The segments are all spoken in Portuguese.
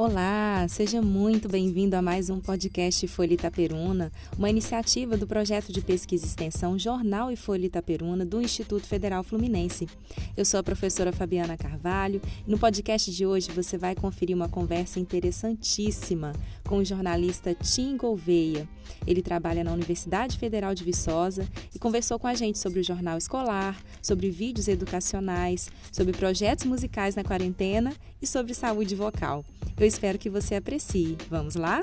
Olá, seja muito bem-vindo a mais um podcast Folha Itaperuna, uma iniciativa do projeto de pesquisa e extensão Jornal e Folha Itaperuna do Instituto Federal Fluminense. Eu sou a professora Fabiana Carvalho e no podcast de hoje você vai conferir uma conversa interessantíssima com o jornalista Tim Gouveia. Ele trabalha na Universidade Federal de Viçosa e conversou com a gente sobre o jornal escolar, sobre vídeos educacionais, sobre projetos musicais na quarentena e sobre saúde vocal. Eu espero que você aprecie. Vamos lá?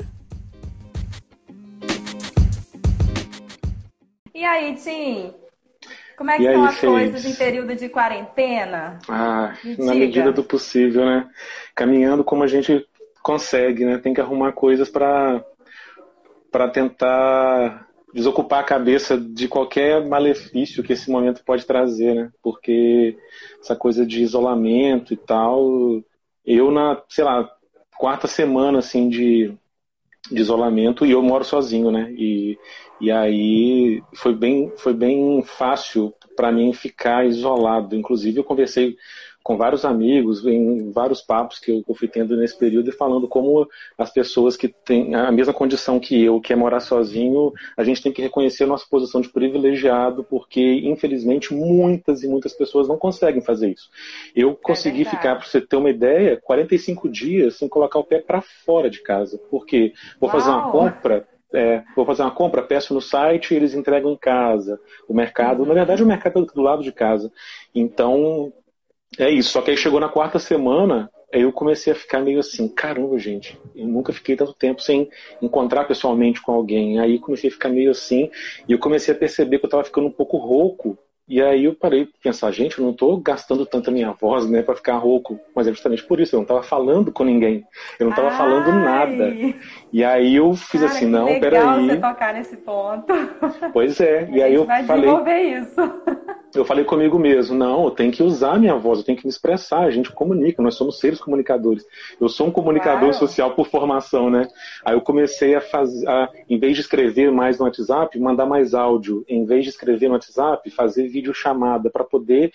E aí, Tim? Como é que estão as coisas em período de quarentena? Ah, na medida do possível, né? Caminhando como a gente consegue, né? Tem que arrumar coisas para para tentar desocupar a cabeça de qualquer malefício que esse momento pode trazer, né? Porque essa coisa de isolamento e tal, eu na, sei lá, quarta semana assim de, de isolamento e eu moro sozinho, né? E, e aí foi bem, foi bem fácil para mim ficar isolado. Inclusive eu conversei com vários amigos, em vários papos que eu fui tendo nesse período e falando como as pessoas que têm a mesma condição que eu, que é morar sozinho, a gente tem que reconhecer a nossa posição de privilegiado, porque infelizmente muitas e muitas pessoas não conseguem fazer isso. Eu é consegui ficar, para você ter uma ideia, 45 dias sem colocar o pé para fora de casa, porque vou Uau. fazer uma compra, é, vou fazer uma compra, peço no site e eles entregam em casa. O mercado, uhum. na verdade, o mercado é do lado de casa. Então, é isso, só que aí chegou na quarta semana, aí eu comecei a ficar meio assim, caramba, gente, eu nunca fiquei tanto tempo sem encontrar pessoalmente com alguém. Aí comecei a ficar meio assim, e eu comecei a perceber que eu estava ficando um pouco rouco. E aí eu parei de pensar, gente, eu não estou gastando tanto a minha voz, né, para ficar rouco. Mas é justamente por isso, eu não estava falando com ninguém. Eu não estava falando nada. E aí eu fiz Cara, assim, não, legal peraí. você tocar nesse ponto. Pois é. E aí eu vai falei. isso eu falei comigo mesmo, não, eu tenho que usar a minha voz, eu tenho que me expressar, a gente comunica, nós somos seres comunicadores. Eu sou um comunicador claro. social por formação, né? Aí eu comecei a fazer, a, em vez de escrever mais no WhatsApp, mandar mais áudio, em vez de escrever no WhatsApp, fazer vídeo chamada para poder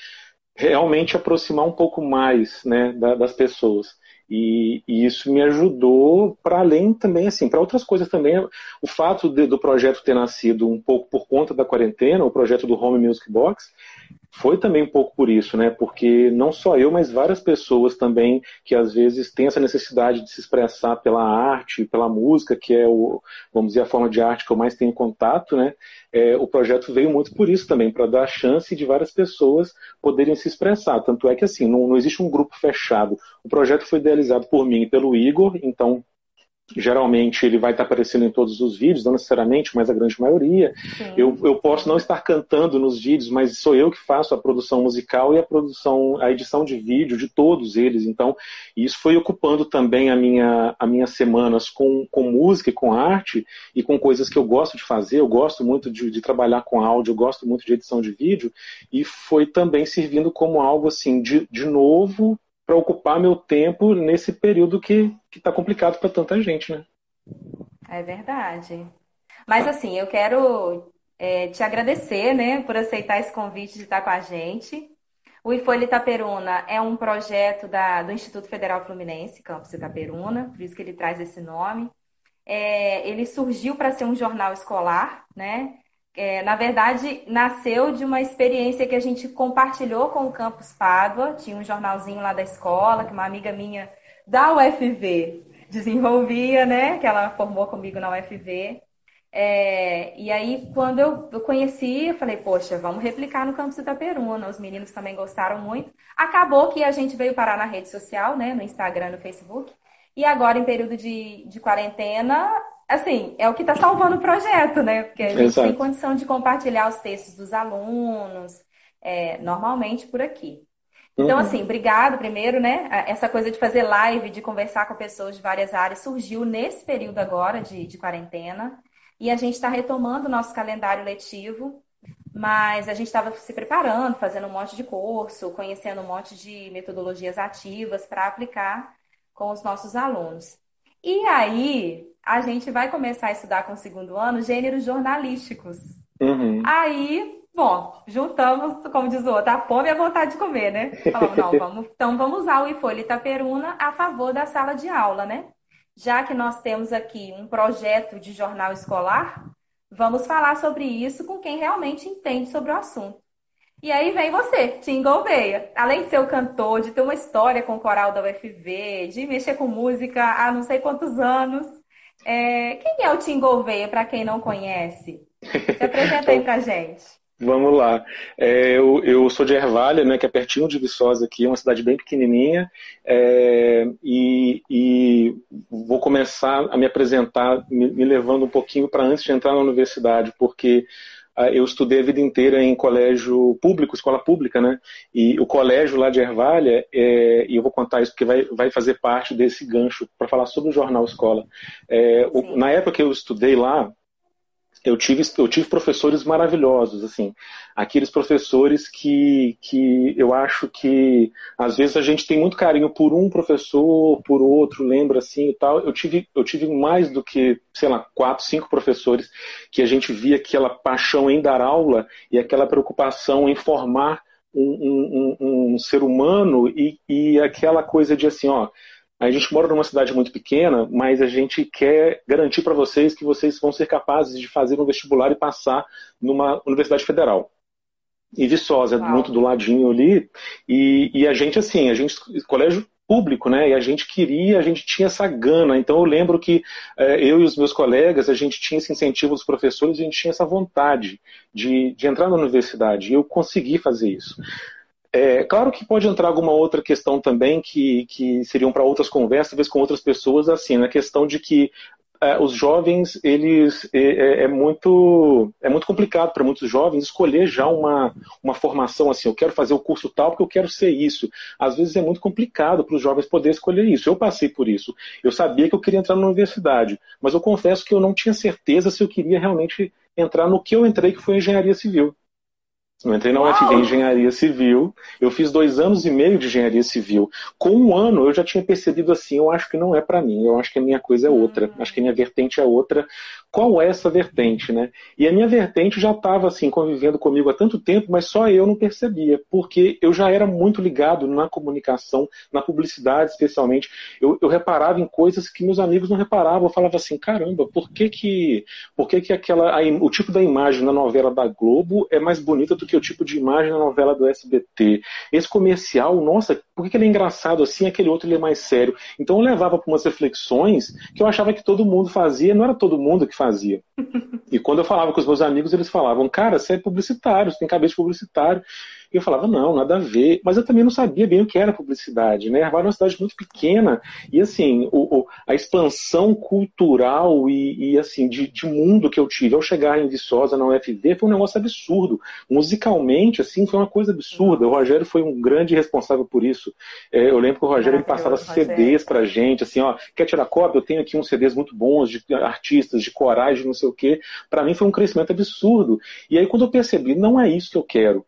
realmente aproximar um pouco mais, né, das pessoas. E, e, isso me ajudou para além também, assim, para outras coisas também. O fato de, do projeto ter nascido um pouco por conta da quarentena, o projeto do Home Music Box, foi também um pouco por isso, né? Porque não só eu, mas várias pessoas também que às vezes têm essa necessidade de se expressar pela arte, pela música, que é o, vamos dizer, a forma de arte que eu mais tenho contato, né? É, o projeto veio muito por isso também, para dar a chance de várias pessoas poderem se expressar. Tanto é que assim, não, não existe um grupo fechado. O projeto foi idealizado por mim e pelo Igor, então geralmente ele vai estar aparecendo em todos os vídeos, não necessariamente, mas a grande maioria. Eu, eu posso não estar cantando nos vídeos, mas sou eu que faço a produção musical e a produção, a edição de vídeo de todos eles. Então, isso foi ocupando também a minha, a minhas semanas com, com música e com arte e com coisas que eu gosto de fazer. Eu gosto muito de, de trabalhar com áudio, eu gosto muito de edição de vídeo e foi também servindo como algo assim de, de novo para ocupar meu tempo nesse período que está complicado para tanta gente, né? É verdade. Mas assim, eu quero é, te agradecer, né, por aceitar esse convite de estar com a gente. O Ifolha Itaperuna é um projeto da, do Instituto Federal Fluminense, Campus Itaperuna, por isso que ele traz esse nome. É, ele surgiu para ser um jornal escolar, né? É, na verdade, nasceu de uma experiência que a gente compartilhou com o Campus Pádua. Tinha um jornalzinho lá da escola que uma amiga minha da UFV desenvolvia, né? Que ela formou comigo na UFV. É, e aí, quando eu, conheci, eu falei, poxa, vamos replicar no Campus Itaperuna. Os meninos também gostaram muito. Acabou que a gente veio parar na rede social, né? No Instagram, no Facebook. E agora, em período de, de quarentena, assim, é o que está salvando o projeto, né? Porque a gente Exato. tem condição de compartilhar os textos dos alunos, é, normalmente por aqui. Então, uhum. assim, obrigado primeiro, né? Essa coisa de fazer live, de conversar com pessoas de várias áreas, surgiu nesse período agora de, de quarentena. E a gente está retomando o nosso calendário letivo, mas a gente estava se preparando, fazendo um monte de curso, conhecendo um monte de metodologias ativas para aplicar com os nossos alunos. E aí, a gente vai começar a estudar com o segundo ano gêneros jornalísticos. Uhum. Aí, bom, juntamos, como diz o outro, a fome e a vontade de comer, né? Falamos, não, vamos, então vamos usar o Ifolha Itaperuna a favor da sala de aula, né? Já que nós temos aqui um projeto de jornal escolar, vamos falar sobre isso com quem realmente entende sobre o assunto. E aí vem você, Tim Gouveia. Além de ser o cantor, de ter uma história com o coral da UFV, de mexer com música há não sei quantos anos. É... Quem é o Tim Gouveia, para quem não conhece? Se apresenta aí pra gente. Vamos lá. É, eu, eu, sou de Ervalha, né, que é pertinho de Viçosa aqui, uma cidade bem pequenininha, é, e, e, vou começar a me apresentar me, me levando um pouquinho para antes de entrar na universidade, porque eu estudei a vida inteira em colégio público, escola pública, né? E o colégio lá de Ervalha, é, e eu vou contar isso porque vai, vai fazer parte desse gancho para falar sobre o jornal escola. É, o, na época que eu estudei lá, eu tive, eu tive professores maravilhosos, assim, aqueles professores que, que eu acho que às vezes a gente tem muito carinho por um professor, por outro, lembra assim e tal. Eu tive, eu tive mais do que, sei lá, quatro, cinco professores que a gente via aquela paixão em dar aula e aquela preocupação em formar um, um, um, um ser humano e, e aquela coisa de assim, ó, a gente mora numa cidade muito pequena, mas a gente quer garantir para vocês que vocês vão ser capazes de fazer um vestibular e passar numa universidade federal. E Viçosa, Uau. muito do ladinho ali. E, e, a gente, assim, a gente, colégio público, né? E a gente queria, a gente tinha essa gana. Então eu lembro que é, eu e os meus colegas, a gente tinha esse incentivo dos professores, a gente tinha essa vontade de, de entrar na universidade. E eu consegui fazer isso. É, claro que pode entrar alguma outra questão também que, que seriam para outras conversas, talvez com outras pessoas, assim, na questão de que é, os jovens, eles é, é, é muito é muito complicado para muitos jovens escolher já uma, uma formação assim, eu quero fazer o curso tal porque eu quero ser isso. Às vezes é muito complicado para os jovens poderem escolher isso. Eu passei por isso. Eu sabia que eu queria entrar na universidade, mas eu confesso que eu não tinha certeza se eu queria realmente entrar no que eu entrei, que foi engenharia civil. Eu entrei na UFV em Engenharia Civil. Eu fiz dois anos e meio de Engenharia Civil. Com um ano eu já tinha percebido assim, eu acho que não é para mim. Eu acho que a minha coisa é outra. Acho que a minha vertente é outra qual é essa vertente, né? E a minha vertente já estava assim convivendo comigo há tanto tempo, mas só eu não percebia, porque eu já era muito ligado na comunicação, na publicidade, especialmente. Eu, eu reparava em coisas que meus amigos não reparavam. Eu falava assim, caramba, por que que, por que, que aquela, a, o tipo da imagem na novela da Globo é mais bonita do que o tipo de imagem na novela do SBT? Esse comercial, nossa, por que, que ele é engraçado assim, aquele outro ele é mais sério? Então eu levava para umas reflexões que eu achava que todo mundo fazia, não era todo mundo que fazia. E quando eu falava com os meus amigos, eles falavam, cara, você é publicitário, você tem cabeça de publicitário. E eu falava, não, nada a ver. Mas eu também não sabia bem o que era publicidade, né? Erval é uma cidade muito pequena. E, assim, o, o, a expansão cultural e, e assim, de, de, mundo que eu tive ao chegar em Viçosa, na UFV, foi um negócio absurdo. Musicalmente, assim, foi uma coisa absurda. O Rogério foi um grande responsável por isso. É, eu lembro que o Rogério me passava CDs pra gente, assim, ó, quer tirar cópia? Eu tenho aqui uns CDs muito bons de artistas, de corais, de não sei o quê. Para mim foi um crescimento absurdo. E aí, quando eu percebi, não é isso que eu quero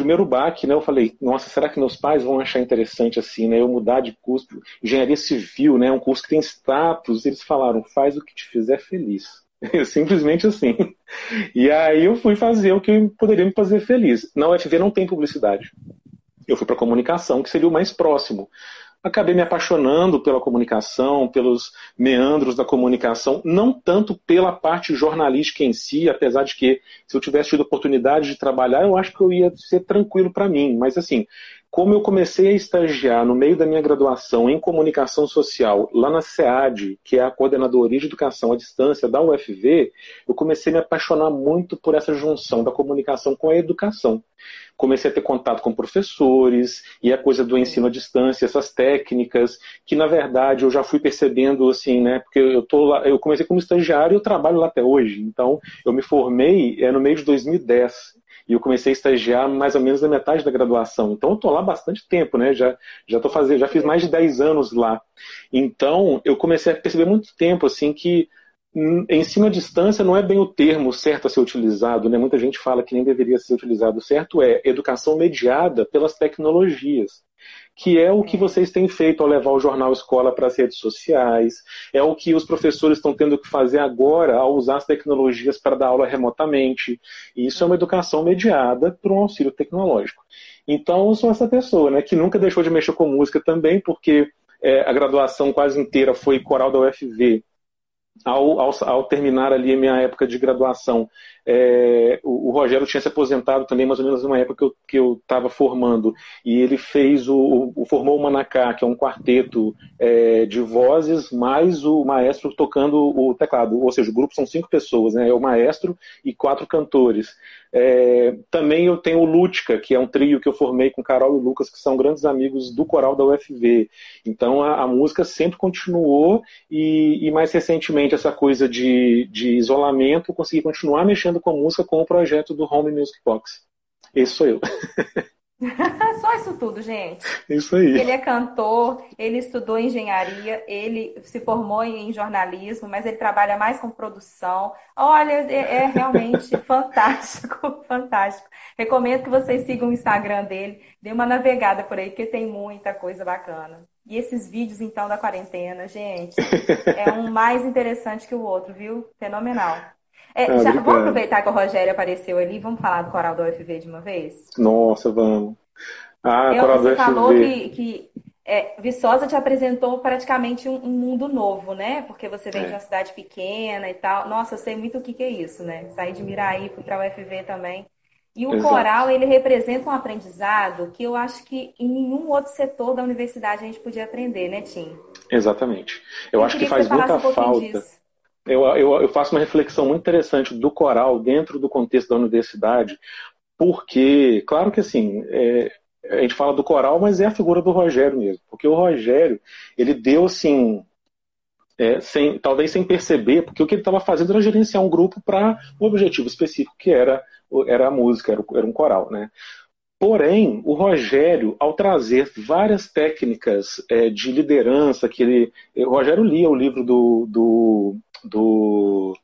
primeiro baque, né, eu falei, nossa, será que meus pais vão achar interessante assim, né, eu mudar de curso, engenharia civil, né, um curso que tem status, eles falaram, faz o que te fizer feliz. Simplesmente assim. E aí eu fui fazer o que poderia me fazer feliz. Na UFV não tem publicidade. Eu fui para comunicação, que seria o mais próximo acabei me apaixonando pela comunicação, pelos meandros da comunicação, não tanto pela parte jornalística em si, apesar de que se eu tivesse tido oportunidade de trabalhar, eu acho que eu ia ser tranquilo para mim. Mas assim, como eu comecei a estagiar no meio da minha graduação em comunicação social, lá na SEAD, que é a Coordenadoria de Educação à Distância da UFV, eu comecei a me apaixonar muito por essa junção da comunicação com a educação. Comecei a ter contato com professores e a coisa do ensino à distância, essas técnicas, que na verdade eu já fui percebendo assim, né? Porque eu tô lá, eu comecei como estagiário e eu trabalho lá até hoje. Então, eu me formei é, no meio de 2010 e eu comecei a estagiar mais ou menos na metade da graduação. Então eu estou lá bastante tempo, né? Já já tô fazendo, já fiz mais de 10 anos lá. Então eu comecei a perceber muito tempo assim que ensino à distância não é bem o termo certo a ser utilizado, né? Muita gente fala que nem deveria ser utilizado. O certo é educação mediada pelas tecnologias que é o que vocês têm feito ao levar o jornal escola para as redes sociais, é o que os professores estão tendo que fazer agora ao usar as tecnologias para dar aula remotamente. E isso é uma educação mediada por um auxílio tecnológico. Então, eu sou essa pessoa, né, que nunca deixou de mexer com música também, porque é, a graduação quase inteira foi coral da UFV. Ao, ao, ao, terminar ali a minha época de graduação, é, o, o, Rogério tinha se aposentado também, mais ou menos numa época que eu estava formando, e ele fez o, o, formou o Manacá, que é um quarteto é, de vozes, mais o maestro tocando o teclado, ou seja, o grupo são cinco pessoas, né, é o maestro e quatro cantores. É, também eu tenho o Lútica, que é um trio que eu formei com Carol e Lucas, que são grandes amigos do coral da UFV. Então a, a música sempre continuou e, e, mais recentemente essa coisa de, de isolamento, eu consegui continuar mexendo com música com o projeto do Home Music Box. Esse sou eu. Tudo, gente. Isso aí. Ele é cantor, ele estudou engenharia, ele se formou em jornalismo, mas ele trabalha mais com produção. Olha, é, é realmente fantástico, fantástico. Recomendo que vocês sigam o Instagram dele, dê uma navegada por aí, porque tem muita coisa bacana. E esses vídeos, então, da quarentena, gente, é um mais interessante que o outro, viu? Fenomenal. É, ah, já, vamos aproveitar que o Rogério apareceu ali, vamos falar do coral do UFV de uma vez? Nossa, vamos. Ah, Eu. Você falou que, que é, Viçosa te apresentou praticamente um, um, mundo novo, né? Porque você vem é. de uma cidade pequena e tal. Nossa, eu sei muito o que, que é isso, né? Sair de Miraí para o UFV também. E o Exato. coral, ele representa um aprendizado que eu acho que em nenhum outro setor da universidade a gente podia aprender, né, Tim? Exatamente. Eu, eu acho que faz muita um falta. Eu, eu, eu, faço uma reflexão muito interessante do coral dentro do contexto da universidade, porque, claro que assim, é, a gente fala do coral, mas é a figura do Rogério mesmo, porque o Rogério, ele deu assim, é, sem, talvez sem perceber, porque o que ele estava fazendo era gerenciar um grupo para um objetivo específico, que era, era a música, era, era um coral, né? Porém, o Rogério, ao trazer várias técnicas é, de liderança, que ele, o Rogério lia o livro do, do do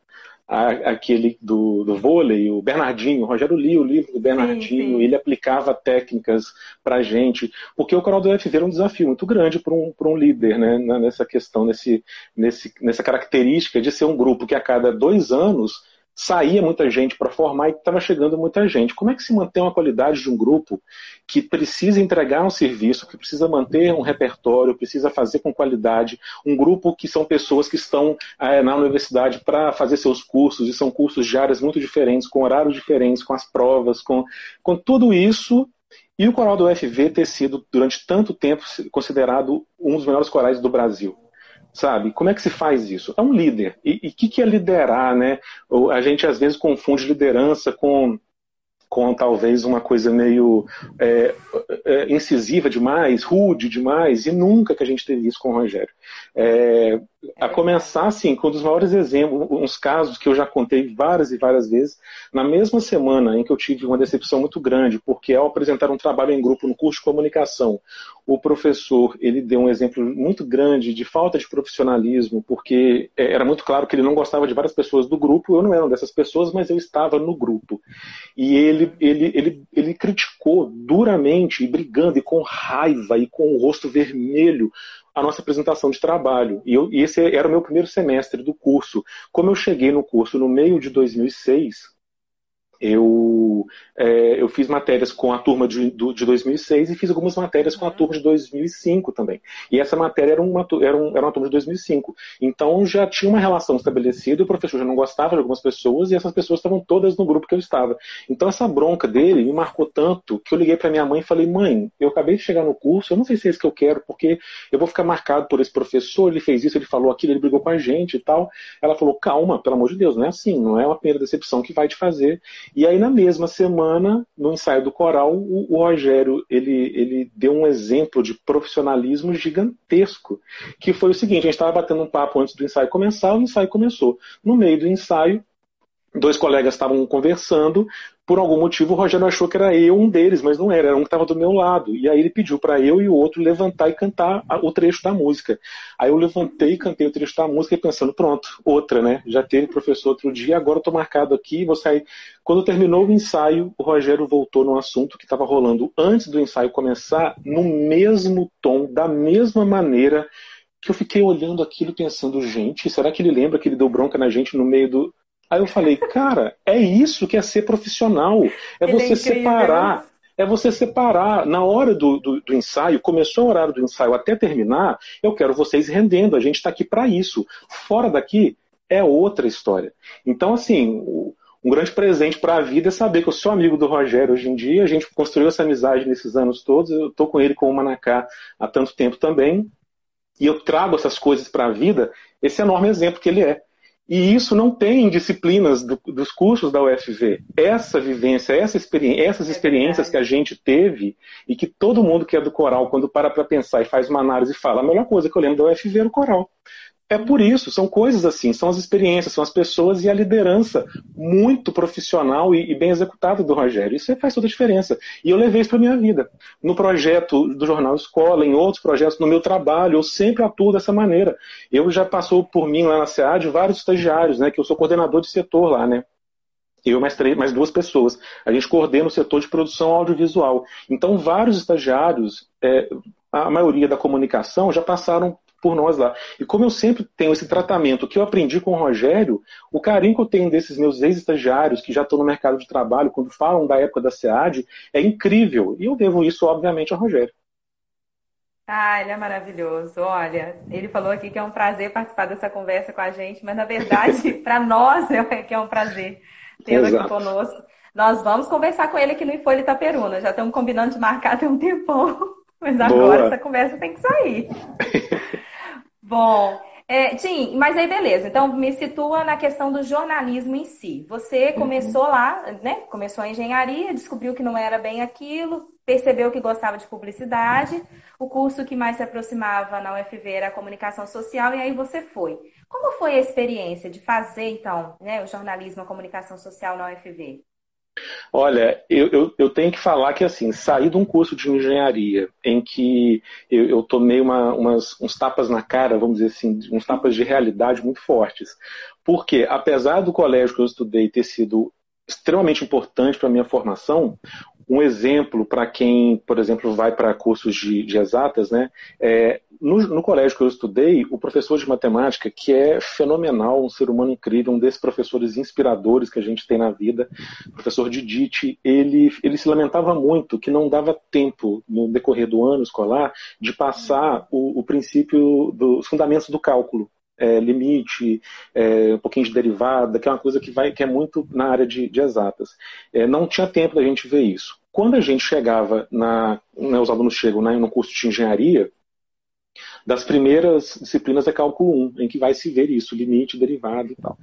a, aquele do, do vôlei, o Bernardinho, o Rogério lia o livro do Bernardinho, sim, sim. ele aplicava técnicas para a gente, porque o coral do UFV era um desafio muito grande para um, um líder, né, nessa questão, nesse, nesse, nessa característica de ser um grupo que a cada dois anos saía muita gente para formar e estava chegando muita gente. Como é que se mantém uma qualidade de um grupo que precisa entregar um serviço, que precisa manter um repertório, precisa fazer com qualidade, um grupo que são pessoas que estão é, na universidade para fazer seus cursos, e são cursos de áreas muito diferentes, com horários diferentes, com as provas, com, com tudo isso. E o coral do UFV ter sido, durante tanto tempo, considerado um dos melhores corais do Brasil sabe? Como é que se faz isso? É um líder. E o que, que é liderar, né? A gente às vezes confunde liderança com com talvez uma coisa meio é, é, incisiva demais, rude demais, e nunca que a gente teve isso com o Rogério. É, a começar, assim, com um dos maiores exemplos, uns casos que eu já contei várias e várias vezes, na mesma semana em que eu tive uma decepção muito grande, porque ao apresentar um trabalho em grupo no curso de comunicação, o professor, ele deu um exemplo muito grande de falta de profissionalismo, porque é, era muito claro que ele não gostava de várias pessoas do grupo, eu não era uma dessas pessoas, mas eu estava no grupo. E ele, ele, ele, ele criticou duramente, e brigando, e com raiva, e com o rosto vermelho, a nossa apresentação de trabalho. E, eu, e esse era o meu primeiro semestre do curso. Como eu cheguei no curso no meio de 2006, eu, é, eu fiz matérias com a turma de, de 2006 e fiz algumas matérias com a turma de 2005 também. E essa matéria era uma, era, um, era uma turma de 2005. Então já tinha uma relação estabelecida, o professor já não gostava de algumas pessoas e essas pessoas estavam todas no grupo que eu estava. Então essa bronca dele me marcou tanto que eu liguei para minha mãe e falei: mãe, eu acabei de chegar no curso, eu não sei se é isso que eu quero, porque eu vou ficar marcado por esse professor, ele fez isso, ele falou aquilo, ele brigou com a gente e tal. Ela falou: calma, pelo amor de Deus, não é assim, não é uma primeira decepção que vai te fazer. E aí, na mesma semana, no ensaio do coral, o, o Rogério ele, ele deu um exemplo de profissionalismo gigantesco, que foi o seguinte: a gente estava batendo um papo antes do ensaio começar, o ensaio começou. No meio do ensaio, dois colegas estavam conversando, por algum motivo o Rogério achou que era eu um deles, mas não era, era um que estava do meu lado. E aí ele pediu para eu e o outro levantar e cantar o trecho da música. Aí eu levantei e cantei o trecho da música e pensando, pronto, outra, né? Já teve professor outro dia, agora eu tô marcado aqui, vou sair. Quando terminou o ensaio, o Rogério voltou no assunto que estava rolando antes do ensaio começar, no mesmo tom, da mesma maneira que eu fiquei olhando aquilo pensando, gente, será que ele lembra que ele deu bronca na gente no meio do, Aí eu falei, cara, é isso que é ser profissional. É Ele você é separar. É você separar. Na hora do, do, do, ensaio, começou o horário do ensaio até terminar, eu quero vocês rendendo. A gente está aqui para isso. Fora daqui é outra história. Então, assim, um grande presente para a vida é saber que eu sou amigo do Rogério hoje em dia. A gente construiu essa amizade nesses anos todos. Eu estou com ele com o Manacá há tanto tempo também. E eu trago essas coisas para a vida, esse enorme exemplo que ele é. E isso não tem em disciplinas do, dos cursos da UFV. Essa vivência, essa essas experiências que a gente teve e que todo mundo que é do coral, quando para para pensar e faz uma análise, fala: a melhor coisa que eu lembro da UFV era o coral. É por isso, são coisas assim, são as experiências, são as pessoas e a liderança muito profissional e, e bem executada do Rogério. Isso faz toda a diferença. E eu levei isso para minha vida. No projeto do Jornal Escola, em outros projetos, no meu trabalho, eu sempre atuo dessa maneira. Eu já passou por mim lá na SEAD vários estagiários, né, que eu sou coordenador de setor lá, né? eu mais, três, mais duas pessoas. A gente coordena o setor de produção audiovisual. Então, vários estagiários, é, a maioria da comunicação, já passaram por nós lá. E como eu sempre tenho esse tratamento que eu aprendi com o Rogério, o carinho que eu tenho desses meus ex-estagiários que já estão no mercado de trabalho, quando falam da época da SEAD, é incrível. E eu devo isso, obviamente, ao Rogério. Ah, ele é maravilhoso. Olha, ele falou aqui que é um prazer participar dessa conversa com a gente, mas na verdade, para nós é que é um prazer tê-lo aqui conosco. Nós vamos conversar com ele aqui no Infolha Itaperuna. Já estamos combinando de marcar tem um tempão, mas agora Boa. essa conversa tem que sair. Bom, é, Tim, mas aí beleza. Então me situa na questão do jornalismo em si. Você uhum. começou uhum. lá, né? Começou a engenharia, descobriu que não era bem aquilo, percebeu que gostava de publicidade. O curso que mais se aproximava na UFV era a comunicação social e aí você foi. Como foi a experiência de fazer então, né, o jornalismo, a comunicação social na UFV? Olha, eu, eu, eu, tenho que falar que assim, saí de um curso de engenharia em que eu, eu tomei uma, umas, uns tapas na cara, vamos dizer assim, uns tapas de realidade muito fortes. Porque, apesar do colégio que eu estudei ter sido extremamente importante para a minha formação, um exemplo para quem, por exemplo, vai para cursos de, de exatas, né? É, no, no, colégio que eu estudei, o professor de matemática, que é fenomenal, um ser humano incrível, um desses professores inspiradores que a gente tem na vida, professor Didite, ele, ele se lamentava muito que não dava tempo, no decorrer do ano escolar, de passar o, o princípio dos fundamentos do cálculo é, limite, é, um pouquinho de derivada, que é uma coisa que, vai, que é muito na área de, de exatas. É, não tinha tempo da gente ver isso. Quando a gente chegava, na, né, os alunos chegam né, no curso de engenharia, das primeiras disciplinas é cálculo 1, em que vai se ver isso, limite, derivada e tal.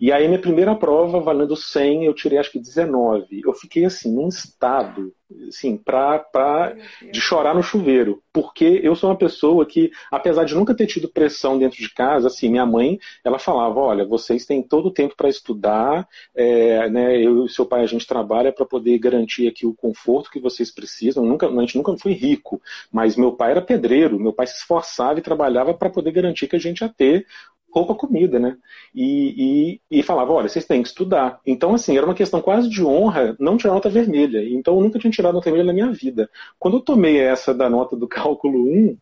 E aí minha primeira prova, valendo 100, eu tirei acho que 19. Eu fiquei assim, num estado assim, pra, pra, de chorar no chuveiro. Porque eu sou uma pessoa que, apesar de nunca ter tido pressão dentro de casa, assim, minha mãe, ela falava, olha, vocês têm todo o tempo para estudar, é, né, eu e seu pai, a gente trabalha para poder garantir aqui o conforto que vocês precisam. Nunca, a gente nunca foi rico, mas meu pai era pedreiro, meu pai se esforçava e trabalhava para poder garantir que a gente ia ter roupa, comida, né? E, e, e, falava, olha, vocês têm que estudar. Então, assim, era uma questão quase de honra não tirar nota vermelha. Então, eu nunca tinha tirado nota vermelha na minha vida. Quando eu tomei essa da nota do cálculo 1,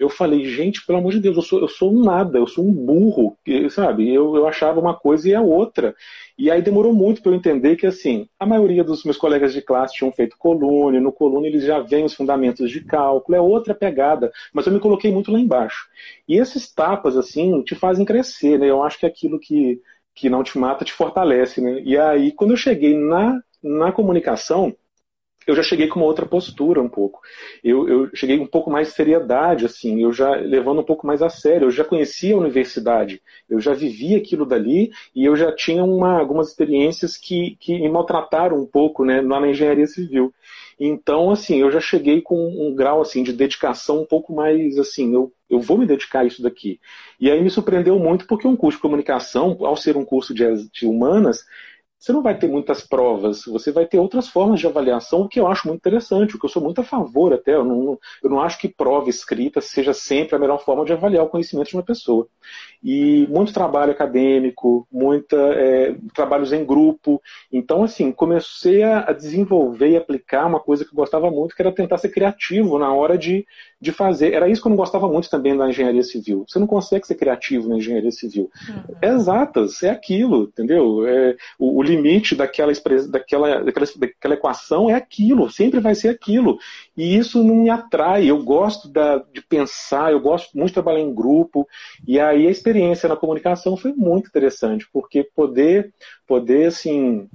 eu falei, gente, pelo amor de Deus, eu sou, eu sou um nada, eu sou um burro, sabe? Eu, eu achava uma coisa e a outra. E aí demorou muito para eu entender que, assim, a maioria dos meus colegas de classe tinham feito coluna, no coluna eles já veem os fundamentos de cálculo, é outra pegada, mas eu me coloquei muito lá embaixo. E esses tapas, assim, te fazem crescer, né? Eu acho que aquilo que, que não te mata te fortalece, né? E aí, quando eu cheguei na, na comunicação, eu já cheguei com uma outra postura um pouco. Eu, eu, cheguei um pouco mais de seriedade, assim, eu já levando um pouco mais a sério. Eu já conhecia a universidade, eu já vivia aquilo dali e eu já tinha uma, algumas experiências que, que me maltrataram um pouco, né, na engenharia civil. Então, assim, eu já cheguei com um grau assim de dedicação um pouco mais assim, eu, eu vou me dedicar a isso daqui. E aí me surpreendeu muito porque um curso de comunicação, ao ser um curso de, de humanas, você não vai ter muitas provas, você vai ter outras formas de avaliação, o que eu acho muito interessante, o que eu sou muito a favor até. Eu não, eu não acho que prova escrita seja sempre a melhor forma de avaliar o conhecimento de uma pessoa. E muito trabalho acadêmico, muita, é, trabalhos em grupo. Então, assim, comecei a desenvolver e aplicar uma coisa que eu gostava muito, que era tentar ser criativo na hora de, de fazer. Era isso que eu não gostava muito também da engenharia civil. Você não consegue ser criativo na engenharia civil. Uhum. É exatas, é aquilo, entendeu? É, o, o limite daquela, daquela, daquela, daquela equação é aquilo, sempre vai ser aquilo. E isso não me atrai. Eu gosto da, de pensar, eu gosto muito de trabalhar em grupo. E aí a experiência na comunicação foi muito interessante, porque poder, poder assim,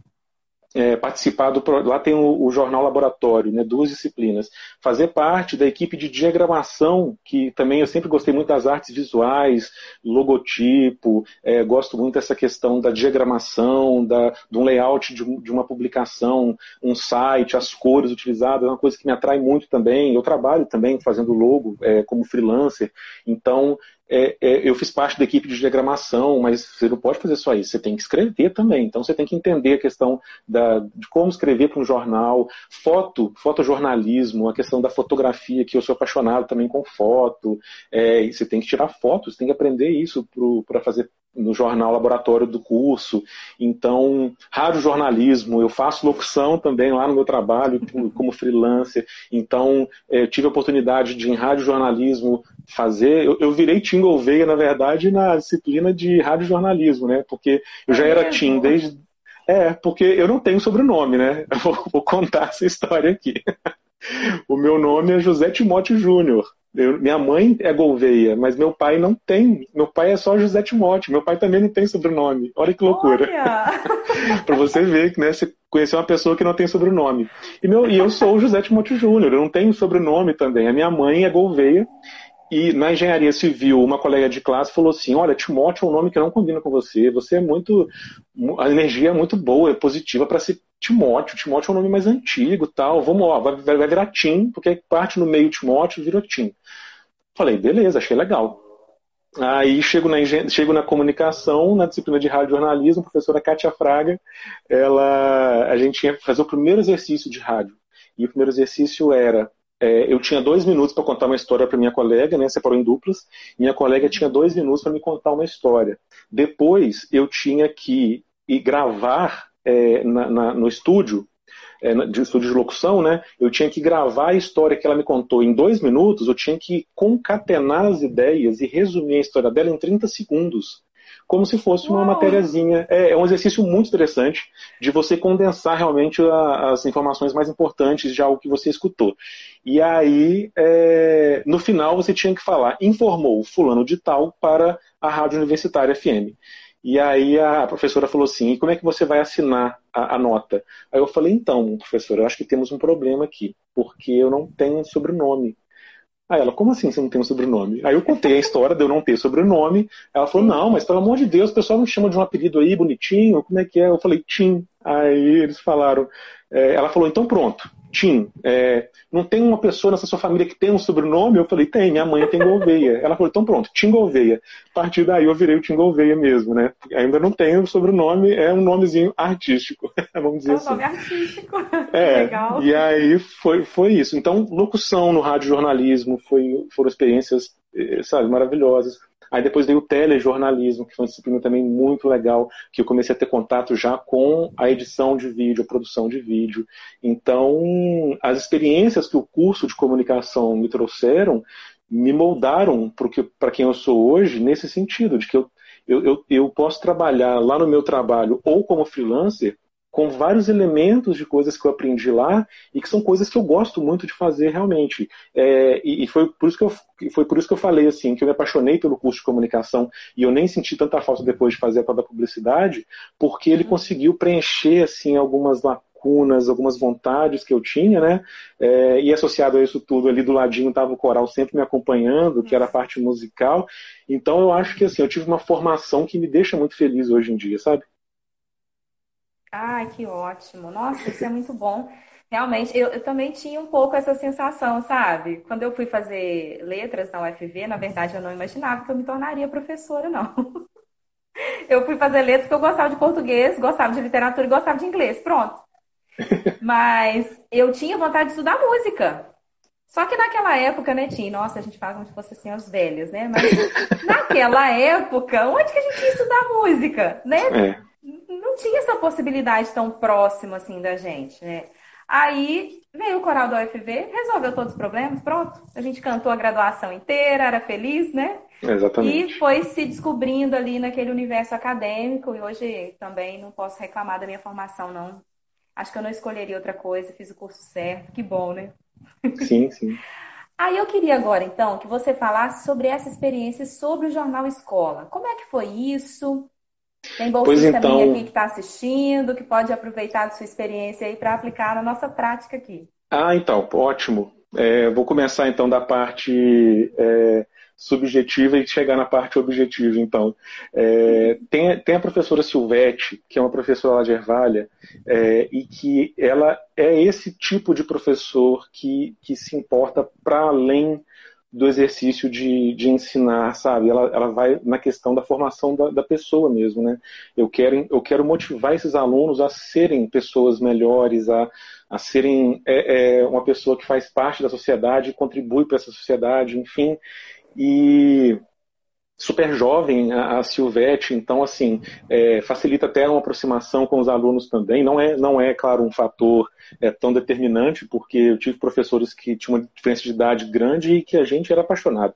é, participar do. Lá tem o, o, jornal laboratório, né, duas disciplinas. Fazer parte da equipe de diagramação, que também eu sempre gostei muito das artes visuais, logotipo, é, gosto muito dessa questão da diagramação, da, de um layout de, de, uma publicação, um site, as cores utilizadas, é uma coisa que me atrai muito também. Eu trabalho também fazendo logo é, como freelancer, então é, é, eu fiz parte da equipe de diagramação, mas você não pode fazer só isso, você tem que escrever também. Então você tem que entender a questão da, de como escrever para um jornal, foto, fotojornalismo, a questão da fotografia, que eu sou apaixonado também com foto. É, você tem que tirar fotos, tem que aprender isso para fazer no jornal laboratório do curso. Então, radiojornalismo, eu faço locução também lá no meu trabalho como freelancer. Então, é, eu tive a oportunidade de, em radiojornalismo, fazer. Eu, eu virei Tingle Veia, na verdade, na disciplina de radiojornalismo, né? Porque eu já é era Tim desde. É, porque eu não tenho sobrenome, né? Eu vou, vou contar essa história aqui. O meu nome é José Timóteo Júnior. Eu, minha mãe é Gouveia, mas meu pai não tem. Meu pai é só José Timóteo. Meu pai também não tem sobrenome. Olha que loucura. para você ver que né, você conheceu uma pessoa que não tem sobrenome. E, meu, e eu sou o José Timóteo Júnior, eu não tenho sobrenome também. A minha mãe é Gouveia. E na engenharia civil, uma colega de classe falou assim: Olha, Timóteo é um nome que não combina com você. Você é muito. A energia é muito boa, é positiva para ser Timóteo. Timóteo é um nome mais antigo tal. Vamos, ó, vai, vai virar Tim, porque parte no meio Timóteo virou Tim. Falei, beleza, achei legal. Aí chego na, chego na comunicação, na disciplina de radiojornalismo, a professora Kátia Fraga, ela, a gente ia fazer o primeiro exercício de rádio. E o primeiro exercício era, é, eu tinha dois minutos para contar uma história para minha colega, né, separou em duplas, minha colega tinha dois minutos para me contar uma história. Depois eu tinha que ir gravar é, na, na, no estúdio é, de estúdio de locução, né? Eu tinha que gravar a história que ela me contou em dois minutos, eu tinha que concatenar as ideias e resumir a história dela em 30 segundos. Como se fosse uma matériazinha. É, é, um exercício muito interessante de você condensar realmente a, as informações mais importantes de algo que você escutou. E aí, é, no final, você tinha que falar, informou fulano de tal para a Rádio Universitária FM. E aí a professora falou assim: e como é que você vai assinar a, a, nota? Aí eu falei: então, professora, eu acho que temos um problema aqui, porque eu não tenho sobrenome. Aí ela, como assim você não tem um sobrenome? Aí eu contei a história de eu não ter sobrenome. Ela falou, não, mas pelo amor de Deus, o pessoal não chama de um apelido aí bonitinho, como é que é? Eu falei, Tim. Aí eles falaram, é, ela falou, então pronto, Tim, é, não tem uma pessoa nessa sua família que tem um sobrenome? Eu falei, tem, minha mãe tem Gouveia. Ela falou, então pronto, Tim Gouveia. A partir daí eu virei o Tim Gouveia mesmo, né? Ainda não tenho sobrenome, é um nomezinho artístico, vamos dizer é um assim. nome artístico. É, Legal. E aí foi, foi isso. Então, locução no rádio jornalismo foi, foram experiências, eh, sabe, maravilhosas. Aí depois veio o telejornalismo, que foi uma disciplina também muito legal, que eu comecei a ter contato já com a edição de vídeo, a produção de vídeo. Então, as experiências que o curso de comunicação me trouxeram me moldaram para quem eu sou hoje nesse sentido, de que eu, eu, eu, eu posso trabalhar lá no meu trabalho ou como freelancer com vários elementos de coisas que eu aprendi lá e que são coisas que eu gosto muito de fazer realmente. É, e, e foi, por isso que eu, foi por isso que eu falei assim, que eu me apaixonei pelo curso de comunicação e eu nem senti tanta falta depois de fazer a tal da publicidade, porque ele uhum. conseguiu preencher assim algumas lacunas, algumas vontades que eu tinha, né? É, e associado a isso tudo, ali do ladinho estava o coral sempre me acompanhando, que era a parte musical. Então eu acho que assim, eu tive uma formação que me deixa muito feliz hoje em dia, sabe? Ai, que ótimo. Nossa, isso é muito bom. Realmente, eu, eu, também tinha um pouco essa sensação, sabe? Quando eu fui fazer letras na UFV, na verdade, eu não imaginava que eu me tornaria professora, não. Eu fui fazer letras porque eu gostava de português, gostava de literatura e gostava de inglês. Pronto. Mas eu tinha vontade de estudar música. Só que naquela época, né, Tim? Nossa, a gente fala como se fosse assim as velhas, né? Mas naquela época, onde que a gente ia estudar música, né? É. Não tinha essa possibilidade tão próxima assim da gente, né? Aí veio o coral da UFV, resolveu todos os problemas, pronto. A gente cantou a graduação inteira, era feliz, né? Exatamente. E foi se descobrindo ali naquele universo acadêmico, e hoje também não posso reclamar da minha formação, não. Acho que eu não escolheria outra coisa, fiz o curso certo, que bom, né? Sim, sim. Aí eu queria agora, então, que você falasse sobre essa experiência sobre o jornal Escola. Como é que foi isso? Tem bolsista então... também aqui que está assistindo, que pode aproveitar da sua experiência aí para aplicar na nossa prática aqui. Ah, então, ótimo. É, vou começar então da parte é, subjetiva e chegar na parte objetiva. Então, é, tem, tem, a professora Silvete, que é uma professora lá de Ervalha, é, e que ela é esse tipo de professor que, que se importa para além do exercício de, de ensinar, sabe? Ela, ela vai na questão da formação da, da pessoa mesmo, né? Eu quero, eu quero motivar esses alunos a serem pessoas melhores, a, a serem é, é, uma pessoa que faz parte da sociedade, contribui para essa sociedade, enfim. E super jovem a, Silvete, então assim é, facilita até uma aproximação com os alunos também. Não é, não é claro um fator é, tão determinante, porque eu tive professores que tinham uma diferença de idade grande e que a gente era apaixonado.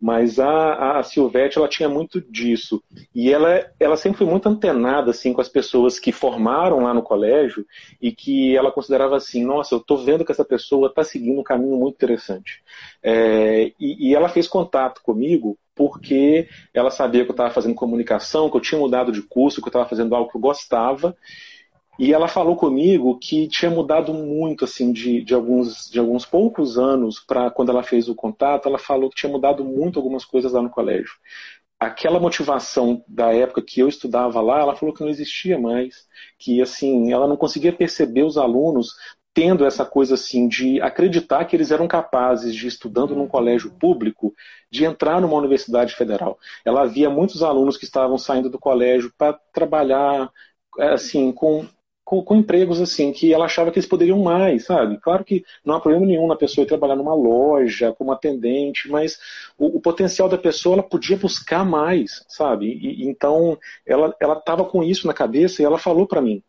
Mas a, a Silvete ela tinha muito disso e ela, ela sempre foi muito antenada assim com as pessoas que formaram lá no colégio e que ela considerava assim, nossa, eu estou vendo que essa pessoa está seguindo um caminho muito interessante. É, e, e ela fez contato comigo porque ela sabia que eu estava fazendo comunicação, que eu tinha mudado de curso, que eu estava fazendo algo que eu gostava. E ela falou comigo que tinha mudado muito, assim, de, de, alguns, de alguns poucos anos para quando ela fez o contato, ela falou que tinha mudado muito algumas coisas lá no colégio. Aquela motivação da época que eu estudava lá, ela falou que não existia mais, que assim, ela não conseguia perceber os alunos tendo essa coisa assim de acreditar que eles eram capazes de estudando num colégio público de entrar numa universidade federal. Ela via muitos alunos que estavam saindo do colégio para trabalhar assim com, com, com, empregos assim que ela achava que eles poderiam mais, sabe? Claro que não há problema nenhum na pessoa trabalhar numa loja como atendente, mas o, o potencial da pessoa ela podia buscar mais, sabe? E, então ela estava com isso na cabeça e ela falou para mim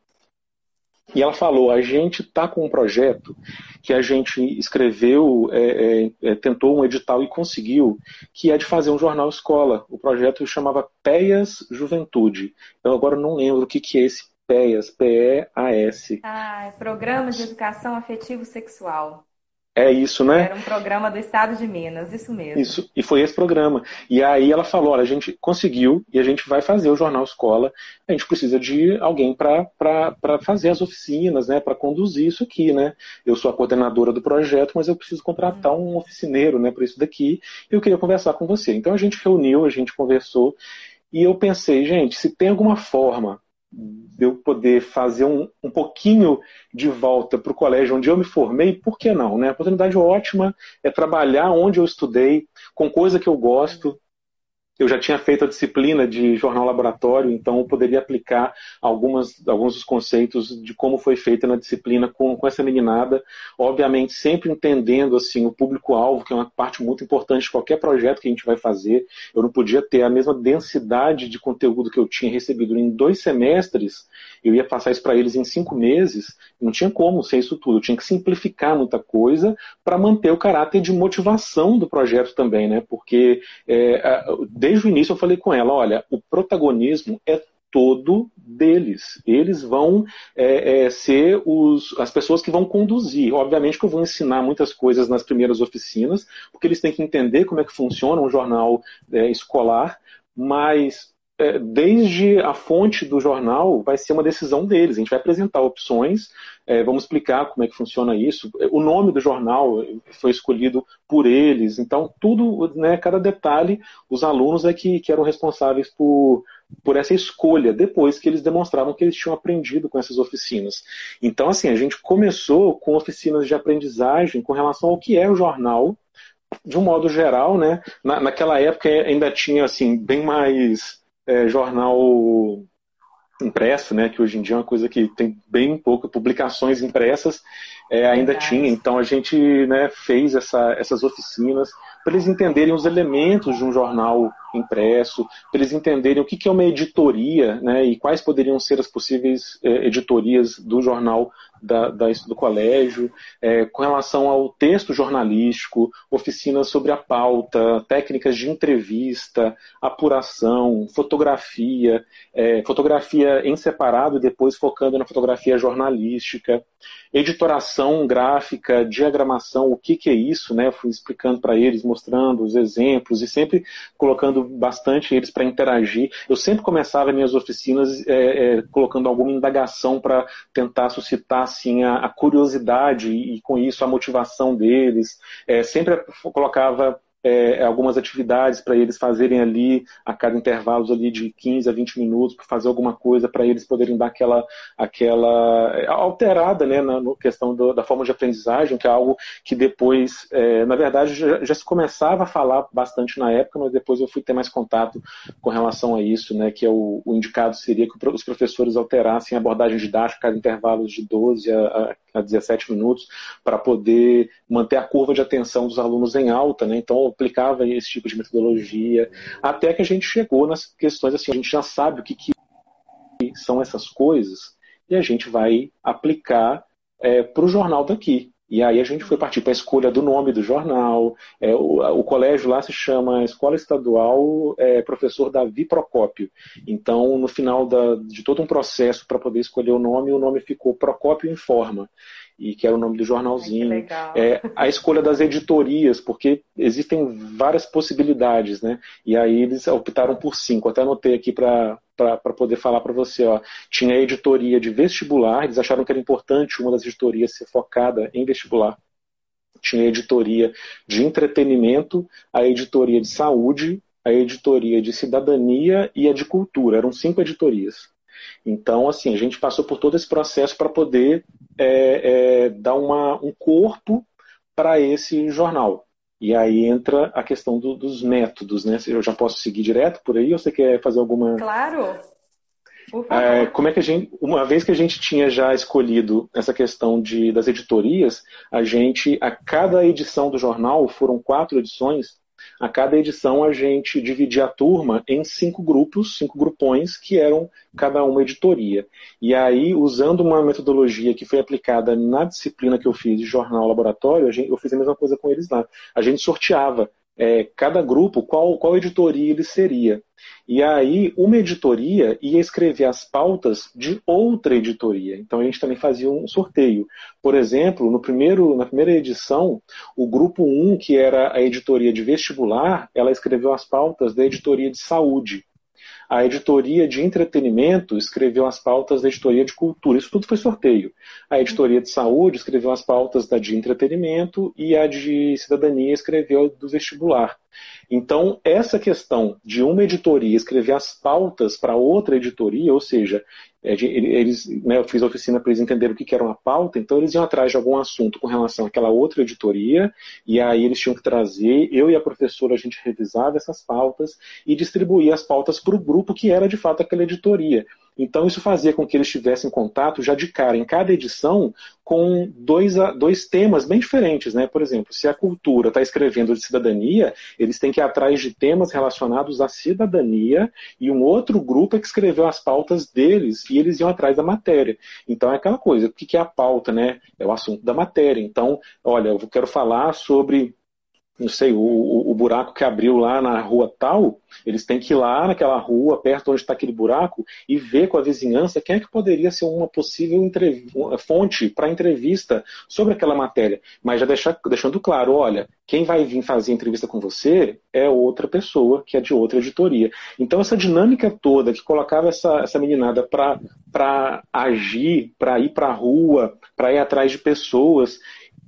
e ela falou: a gente está com um projeto que a gente escreveu, é, é, é, tentou um edital e conseguiu, que é de fazer um jornal escola. O projeto chamava PEAS Juventude. Eu agora não lembro o que, que é esse PEAS, P-E-A-S. Ah, é Programa de Educação Afetivo Sexual. É isso, né? Era um programa do Estado de Minas, isso mesmo. Isso, e foi esse programa. E aí ela falou: olha, a gente conseguiu e a gente vai fazer o Jornal Escola. A gente precisa de alguém para fazer as oficinas, né? Para conduzir isso aqui, né? Eu sou a coordenadora do projeto, mas eu preciso contratar um oficineiro, né? Para isso daqui. E eu queria conversar com você. Então a gente reuniu, a gente conversou. E eu pensei, gente, se tem alguma forma de eu poder fazer um, um pouquinho de volta para o colégio onde eu me formei, por que não? Né? A oportunidade ótima é trabalhar onde eu estudei, com coisa que eu gosto, eu já tinha feito a disciplina de jornal laboratório, então eu poderia aplicar algumas, alguns dos conceitos de como foi feita na disciplina com, com essa meninada, obviamente sempre entendendo assim o público-alvo, que é uma parte muito importante de qualquer projeto que a gente vai fazer. Eu não podia ter a mesma densidade de conteúdo que eu tinha recebido em dois semestres, eu ia passar isso para eles em cinco meses, não tinha como ser isso tudo, eu tinha que simplificar muita coisa para manter o caráter de motivação do projeto também, né? Porque é, desde o início eu falei com ela, olha, o protagonismo é todo deles. Eles vão é, é, ser os, as pessoas que vão conduzir. Obviamente que eu vou ensinar muitas coisas nas primeiras oficinas, porque eles têm que entender como é que funciona um jornal é, escolar, mas desde a fonte do jornal vai ser uma decisão deles. A gente vai apresentar opções, é, vamos explicar como é que funciona isso. O nome do jornal foi escolhido por eles, então tudo, né, cada detalhe, os alunos é que, que eram responsáveis por, por essa escolha, depois que eles demonstravam que eles tinham aprendido com essas oficinas. Então, assim, a gente começou com oficinas de aprendizagem com relação ao que é o jornal, de um modo geral, né? Na, naquela época ainda tinha assim bem mais é, jornal impresso, né, que hoje em dia é uma coisa que tem bem pouco publicações impressas, é, ainda Verdade. tinha. Então a gente né, fez essa, essas oficinas para eles entenderem os elementos de um jornal impresso, para eles entenderem o que, que é uma editoria né, e quais poderiam ser as possíveis é, editorias do jornal da, da, do colégio, é, com relação ao texto jornalístico, oficinas sobre a pauta, técnicas de entrevista, apuração, fotografia, é, fotografia em separado e depois focando na fotografia jornalística, editoração gráfica, diagramação, o que, que é isso, né? Fui explicando para eles, mostrando os exemplos e sempre colocando bastante eles para interagir. Eu sempre começava minhas oficinas é, é, colocando alguma indagação para tentar suscitar assim, a, a, curiosidade e, com isso, a motivação deles. É, sempre colocava é, algumas atividades para eles fazerem ali a cada intervalo ali de 15 a 20 minutos para fazer alguma coisa para eles poderem dar aquela, aquela é, alterada né, na questão do, da forma de aprendizagem, que é algo que depois, é, na verdade, já, já, se começava a falar bastante na época, mas depois eu fui ter mais contato com relação a isso, né, que é o, o indicado seria que os professores alterassem a abordagem didática a cada intervalo de 12 a, a 17 minutos para poder manter a curva de atenção dos alunos em alta, né? Então aplicava esse tipo de metodologia, até que a gente chegou nas questões assim, a gente já sabe o que, que são essas coisas e a gente vai aplicar é, para o jornal daqui. E aí a gente foi partir para a escolha do nome do jornal. É, o, o, colégio lá se chama Escola Estadual é, Professor Davi Procópio. Então, no final da, de todo um processo para poder escolher o nome, o nome ficou Procópio Informa e que era o nome do jornalzinho. É, a escolha das editorias, porque existem várias possibilidades, né? E aí eles optaram por cinco. Até anotei aqui para poder falar para você. Ó. Tinha a editoria de vestibular, eles acharam que era importante uma das editorias ser focada em vestibular. Tinha a editoria de entretenimento, a editoria de saúde, a editoria de cidadania e a de cultura. Eram cinco editorias. Então, assim, a gente passou por todo esse processo para poder é, é, dar uma, um corpo para esse jornal. E aí entra a questão do, dos métodos, né? Eu já posso seguir direto por aí ou você quer fazer alguma. Claro! É, como é que a gente, uma vez que a gente tinha já escolhido essa questão de, das editorias, a gente, a cada edição do jornal, foram quatro edições, a cada edição a gente dividia a turma em cinco grupos, cinco grupões, que eram cada uma editoria. E aí, usando uma metodologia que foi aplicada na disciplina que eu fiz de jornal laboratório, eu fiz a mesma coisa com eles lá. A gente sorteava é, cada grupo qual, qual editoria ele seria. E aí, uma editoria ia escrever as pautas de outra editoria. Então, a gente também fazia um sorteio. Por exemplo, no primeiro, na primeira edição, o grupo 1, que era a editoria de vestibular, ela escreveu as pautas da editoria de saúde. A editoria de entretenimento escreveu as pautas da editoria de cultura. Isso tudo foi sorteio. A editoria de saúde escreveu as pautas da de entretenimento e a de cidadania escreveu do vestibular. Então, essa questão de uma editoria escrever as pautas para outra editoria, ou seja, eles, né, eu fiz a oficina para eles entenderem o que era uma pauta, então eles iam atrás de algum assunto com relação àquela outra editoria, e aí eles tinham que trazer, eu e a professora, a gente revisava essas pautas e distribuía as pautas para o grupo que era de fato aquela editoria. Então, isso fazia com que eles tivessem contato já de cara, em cada edição, com dois, dois temas bem diferentes. Né? Por exemplo, se a cultura está escrevendo de cidadania, eles têm que ir atrás de temas relacionados à cidadania, e um outro grupo é que escreveu as pautas deles, e eles iam atrás da matéria. Então, é aquela coisa, o que é a pauta? Né? É o assunto da matéria. Então, olha, eu quero falar sobre não sei, o, o, buraco que abriu lá na rua tal, eles têm que ir lá naquela rua, perto onde está aquele buraco, e ver com a vizinhança quem é que poderia ser uma possível fonte para entrevista sobre aquela matéria. Mas já deixando claro, olha, quem vai vir fazer entrevista com você é outra pessoa que é de outra editoria. Então, essa dinâmica toda que colocava essa, essa meninada para agir, para ir para a rua, para ir atrás de pessoas,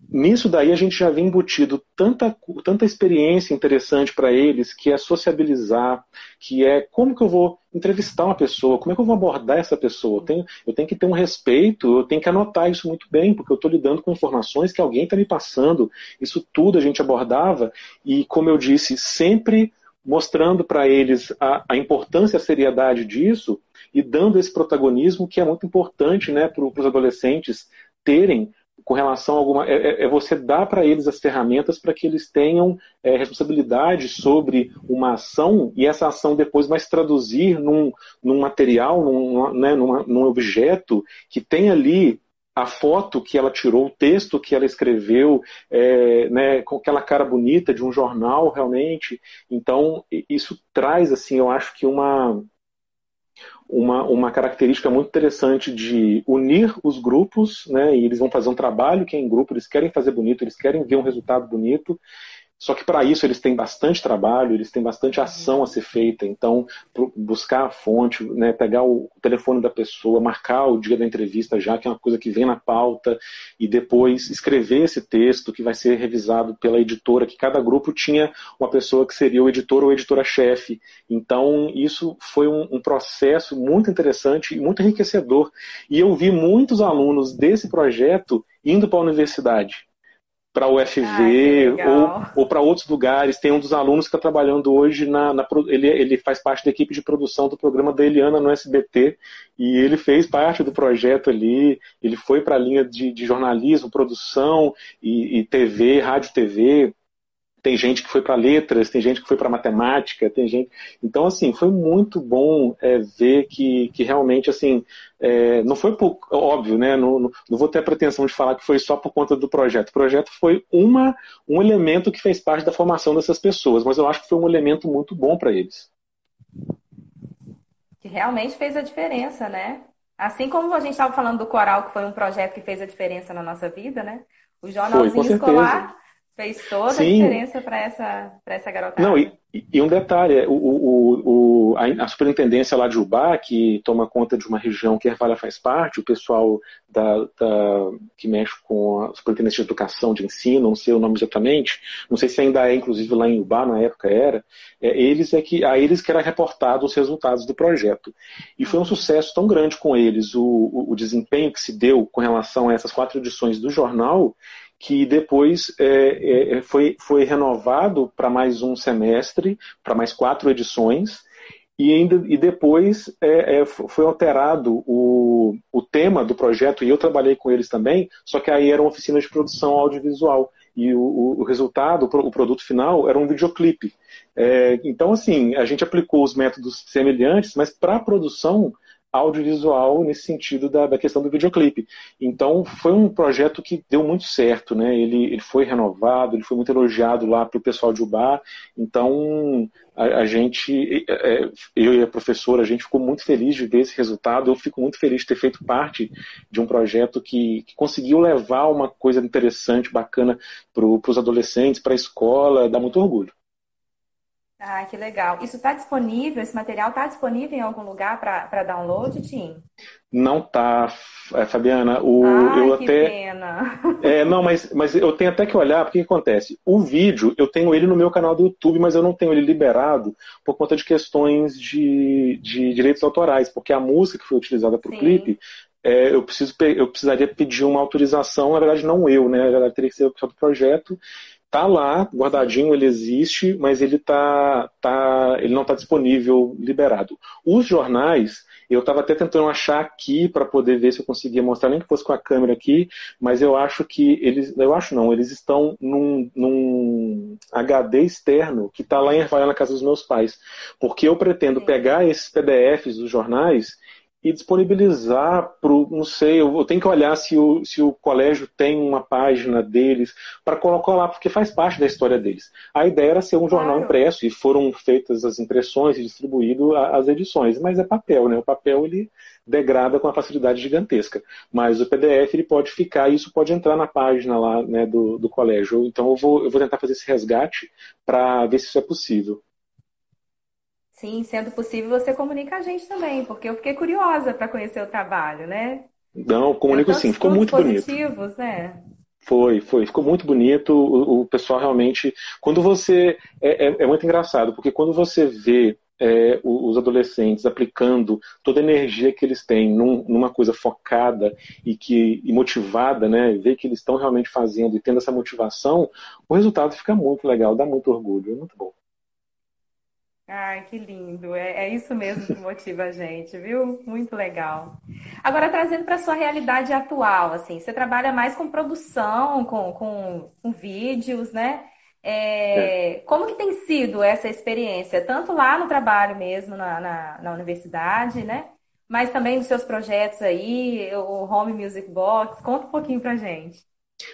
nisso daí a gente já vem embutido tanta, tanta experiência interessante para eles, que é sociabilizar, que é como que eu vou entrevistar uma pessoa, como é que eu vou abordar essa pessoa. Eu tenho, eu tenho que ter um respeito, eu tenho que anotar isso muito bem, porque eu estou lidando com informações que alguém está me passando. Isso tudo a gente abordava, e como eu disse, sempre mostrando para eles a, a, importância a seriedade disso e dando esse protagonismo que é muito importante né, para os adolescentes terem com relação a alguma. É, é, é você dar para eles as ferramentas para que eles tenham é, responsabilidade sobre uma ação e essa ação depois vai se traduzir num, num material, num, né, numa, num objeto que tem ali a foto que ela tirou, o texto que ela escreveu, é, né, com aquela cara bonita de um jornal realmente. Então, isso traz, assim, eu acho que uma, uma, uma característica muito interessante de unir os grupos, né, e eles vão fazer um trabalho que é em grupo, eles querem fazer bonito, eles querem ver um resultado bonito, só que para isso eles têm bastante trabalho, eles têm bastante ação a ser feita. Então, buscar a fonte, né, pegar o telefone da pessoa, marcar o dia da entrevista já, que é uma coisa que vem na pauta, e depois escrever esse texto que vai ser revisado pela editora, que cada grupo tinha uma pessoa que seria o editor ou editora-chefe. Então, isso foi um, um processo muito interessante e muito enriquecedor. E eu vi muitos alunos desse projeto indo para a universidade para o UFV ou, ou para outros lugares. Tem um dos alunos que está trabalhando hoje na, na, ele, ele faz parte da equipe de produção do programa da Eliana no SBT e ele fez parte do projeto ali. Ele foi para a linha de, de, jornalismo, produção e, e TV, rádio TV tem gente que foi para letras, tem gente que foi para matemática, tem gente. Então, assim, foi muito bom é, ver que, que realmente, assim, é, não foi por, óbvio, né? Não, não, não, vou ter a pretensão de falar que foi só por conta do projeto. O projeto foi uma, um elemento que fez parte da formação dessas pessoas, mas eu acho que foi um elemento muito bom para eles. Que realmente fez a diferença, né? Assim como a gente estava falando do coral, que foi um projeto que fez a diferença na nossa vida, né? O jornalzinho foi, escolar Fez toda Sim. a diferença para essa, essa garotada. Não, e, e um detalhe, é, o, o, o, a, superintendência lá de Ubá, que toma conta de uma região que a Ervalha faz parte, o pessoal da, da, que mexe com a superintendência de educação, de ensino, não sei o nome exatamente, não sei se ainda é, inclusive lá em Ubá, na época era, é, eles é que, a eles que era reportado os resultados do projeto. E foi um sucesso tão grande com eles, o, o desempenho que se deu com relação a essas quatro edições do jornal, que depois é, é, foi, foi renovado para mais um semestre, para mais quatro edições, e, ainda, e depois é, é, foi alterado o, o tema do projeto, e eu trabalhei com eles também, só que aí era uma oficina de produção audiovisual. E o, o resultado, o produto final, era um videoclipe. É, então, assim, a gente aplicou os métodos semelhantes, mas para a produção audiovisual nesse sentido da, da, questão do videoclipe. Então foi um projeto que deu muito certo, né? Ele, ele foi renovado, ele foi muito elogiado lá para o pessoal de Ubá. Então a, a gente, é, é, eu e a professora, a gente ficou muito feliz de ver esse resultado. Eu fico muito feliz de ter feito parte de um projeto que, que conseguiu levar uma coisa interessante, bacana para os adolescentes, para a escola. Dá muito orgulho. Ah, que legal. Isso está disponível? Esse material está disponível em algum lugar para download, Tim? Não tá, é, Fabiana. O, Ai, eu que até, pena. É, não, mas, mas eu tenho até que olhar, porque o que acontece? O vídeo, eu tenho ele no meu canal do YouTube, mas eu não tenho ele liberado por conta de questões de, de direitos autorais, porque a música que foi utilizada para o clipe é, eu, preciso, eu precisaria pedir uma autorização, na verdade não eu, né? Na verdade teria que ser o pessoal do projeto, tá lá, guardadinho, ele existe, mas ele tá, tá, ele não está disponível, liberado. Os jornais, eu estava até tentando achar aqui para poder ver se eu conseguia mostrar, nem que fosse com a câmera aqui, mas eu acho que eles, eu acho não, eles estão num, num HD externo que está lá em Ervalha na casa dos meus pais, porque eu pretendo pegar esses PDFs dos jornais e disponibilizar para não sei, eu tenho que olhar se o, se o colégio tem uma página deles para colocar lá, porque faz parte da história deles. A ideia era ser um jornal claro. impresso e foram feitas as impressões e distribuído as edições, mas é papel, né? O papel ele degrada com uma facilidade gigantesca, mas o PDF ele pode ficar e isso pode entrar na página lá né, do, do colégio. Então eu vou, eu vou tentar fazer esse resgate para ver se isso é possível. Sim, sendo possível, você comunica a gente também, porque eu fiquei curiosa para conhecer o trabalho, né? Não, comunico sim, ficou muito positivos, bonito. Né? Foi, foi, ficou muito bonito. O, o pessoal realmente. Quando você. É, é, é, muito engraçado, porque quando você vê é, os adolescentes aplicando toda a energia que eles têm num, numa coisa focada e que e motivada, né, ver que eles estão realmente fazendo e tendo essa motivação, o resultado fica muito legal, dá muito orgulho, é muito bom. Ai, que lindo. É, é, isso mesmo que motiva a gente, viu? Muito legal. Agora, trazendo para a sua realidade atual, assim, você trabalha mais com produção, com, com, com vídeos, né? É, é. Como que tem sido essa experiência, tanto lá no trabalho mesmo, na, na, na universidade, né? Mas também nos seus projetos aí, o Home Music Box. Conta um pouquinho pra gente.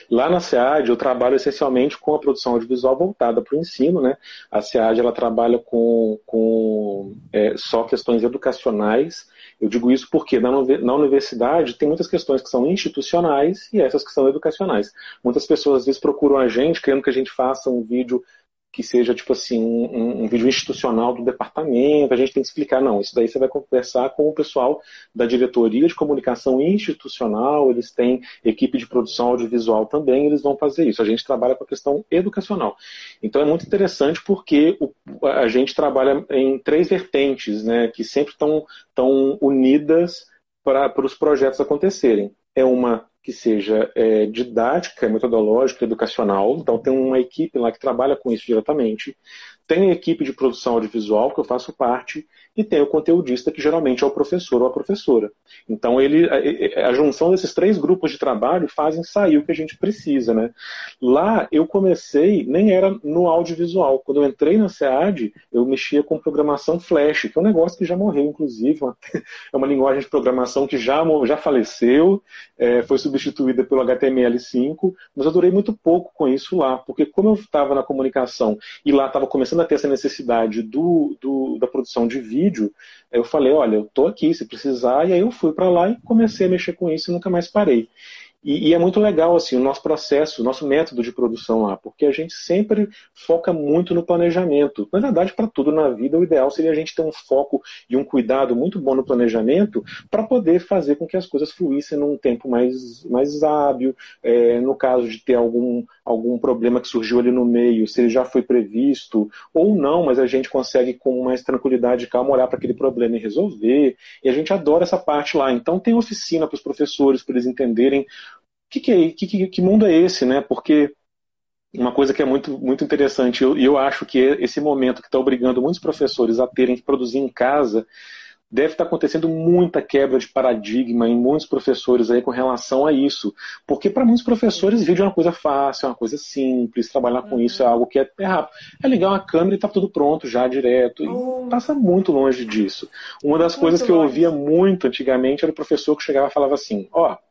Lá na SEAD, eu trabalho essencialmente com a produção audiovisual voltada para o ensino. Né? A SEAD ela trabalha com, com é, só questões educacionais. Eu digo isso porque na, na universidade tem muitas questões que são institucionais e essas que são educacionais. Muitas pessoas às vezes procuram a gente querendo que a gente faça um vídeo que seja tipo assim um, um, vídeo institucional do departamento, a gente tem que explicar, não, isso daí você vai conversar com o pessoal da diretoria de comunicação institucional, eles têm equipe de produção audiovisual também, eles vão fazer isso. A gente trabalha com a questão educacional. Então é muito interessante porque o, a gente trabalha em três vertentes, né, que sempre estão tão unidas para os projetos acontecerem. É uma que seja é, didática, metodológica, educacional. Então, tem uma equipe lá que trabalha com isso diretamente. Tem a equipe de produção audiovisual, que eu faço parte, e tem o conteudista, que geralmente é o professor ou a professora. Então, ele, a, a junção desses três grupos de trabalho fazem sair o que a gente precisa. Né? Lá, eu comecei, nem era no audiovisual. Quando eu entrei na SEAD, eu mexia com programação Flash, que é um negócio que já morreu, inclusive. é uma linguagem de programação que já, já faleceu, é, foi substituída pelo HTML5, mas eu durei muito pouco com isso lá, porque como eu estava na comunicação e lá estava começando a ter essa necessidade do, do, da produção de vídeo, eu falei, olha, eu estou aqui, se precisar, e aí eu fui para lá e comecei a mexer com isso e nunca mais parei. E, e, é muito legal assim o nosso processo, o nosso método de produção lá, porque a gente sempre foca muito no planejamento. Na verdade, para tudo na vida, o ideal seria a gente ter um foco e um cuidado muito bom no planejamento para poder fazer com que as coisas fluíssem num tempo mais, mais hábil. É, no caso de ter algum, algum problema que surgiu ali no meio, se ele já foi previsto ou não, mas a gente consegue com mais tranquilidade e calma olhar para aquele problema e resolver. E a gente adora essa parte lá. Então tem oficina para os professores, para eles entenderem que, que, é, que, que mundo é esse, né? Porque uma coisa que é muito, muito interessante, e eu, eu, acho que esse momento que está obrigando muitos professores a terem que produzir em casa, deve estar tá acontecendo muita quebra de paradigma em muitos professores aí com relação a isso. Porque para muitos professores vídeo é uma coisa fácil, é uma coisa simples, trabalhar com uhum. isso é algo que é, é, rápido. É ligar uma câmera e está tudo pronto já direto. E uhum. passa muito longe disso. Uma das muito coisas que eu ouvia muito antigamente era o professor que chegava e falava assim, ó, oh,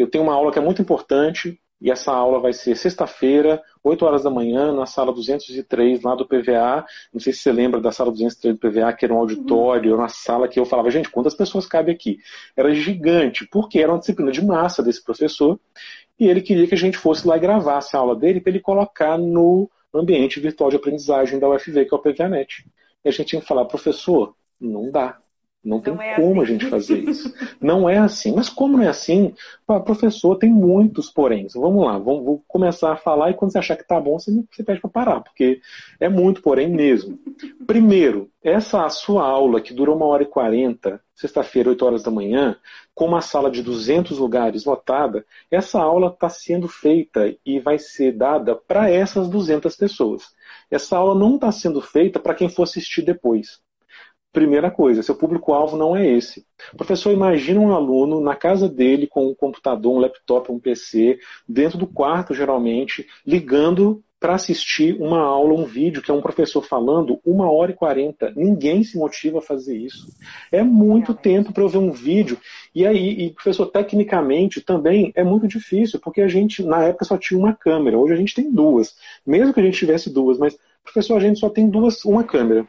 eu tenho uma aula que é muito importante, e essa aula vai ser sexta-feira, 8 horas da manhã, na sala 203 lá do PVA. Não sei se você lembra da sala 203 do PVA, que era um auditório, uhum. uma sala que eu falava, gente, quantas pessoas cabem aqui? Era gigante, porque era uma disciplina de massa desse professor, e ele queria que a gente fosse lá e gravasse a aula dele para ele colocar no ambiente virtual de aprendizagem da UFV, que é o PVANet. E a gente tinha que falar, professor, não dá. Não, não tem é como assim. a gente fazer isso. não é assim. Mas como não é assim, professor, tem muitos poréns. Vamos lá, vamos, vou começar a falar e quando você achar que tá bom, você, você pede para parar, porque é muito porém mesmo. Primeiro, essa sua aula que dura uma hora e quarenta, sexta-feira, 8 horas da manhã, com uma sala de 200 lugares lotada, essa aula está sendo feita e vai ser dada para essas 200 pessoas. Essa aula não está sendo feita para quem for assistir depois. Primeira coisa, seu público-alvo não é esse. Professor, imagina um aluno na casa dele com um computador, um laptop, um PC, dentro do quarto, geralmente, ligando para assistir uma aula, um vídeo que é um professor falando uma hora e quarenta. Ninguém se motiva a fazer isso. É muito tempo para eu ver um vídeo. E aí, e, professor, tecnicamente também é muito difícil, porque a gente, na época, só tinha uma câmera. Hoje a gente tem duas. Mesmo que a gente tivesse duas, mas, professor, a gente só tem duas, uma câmera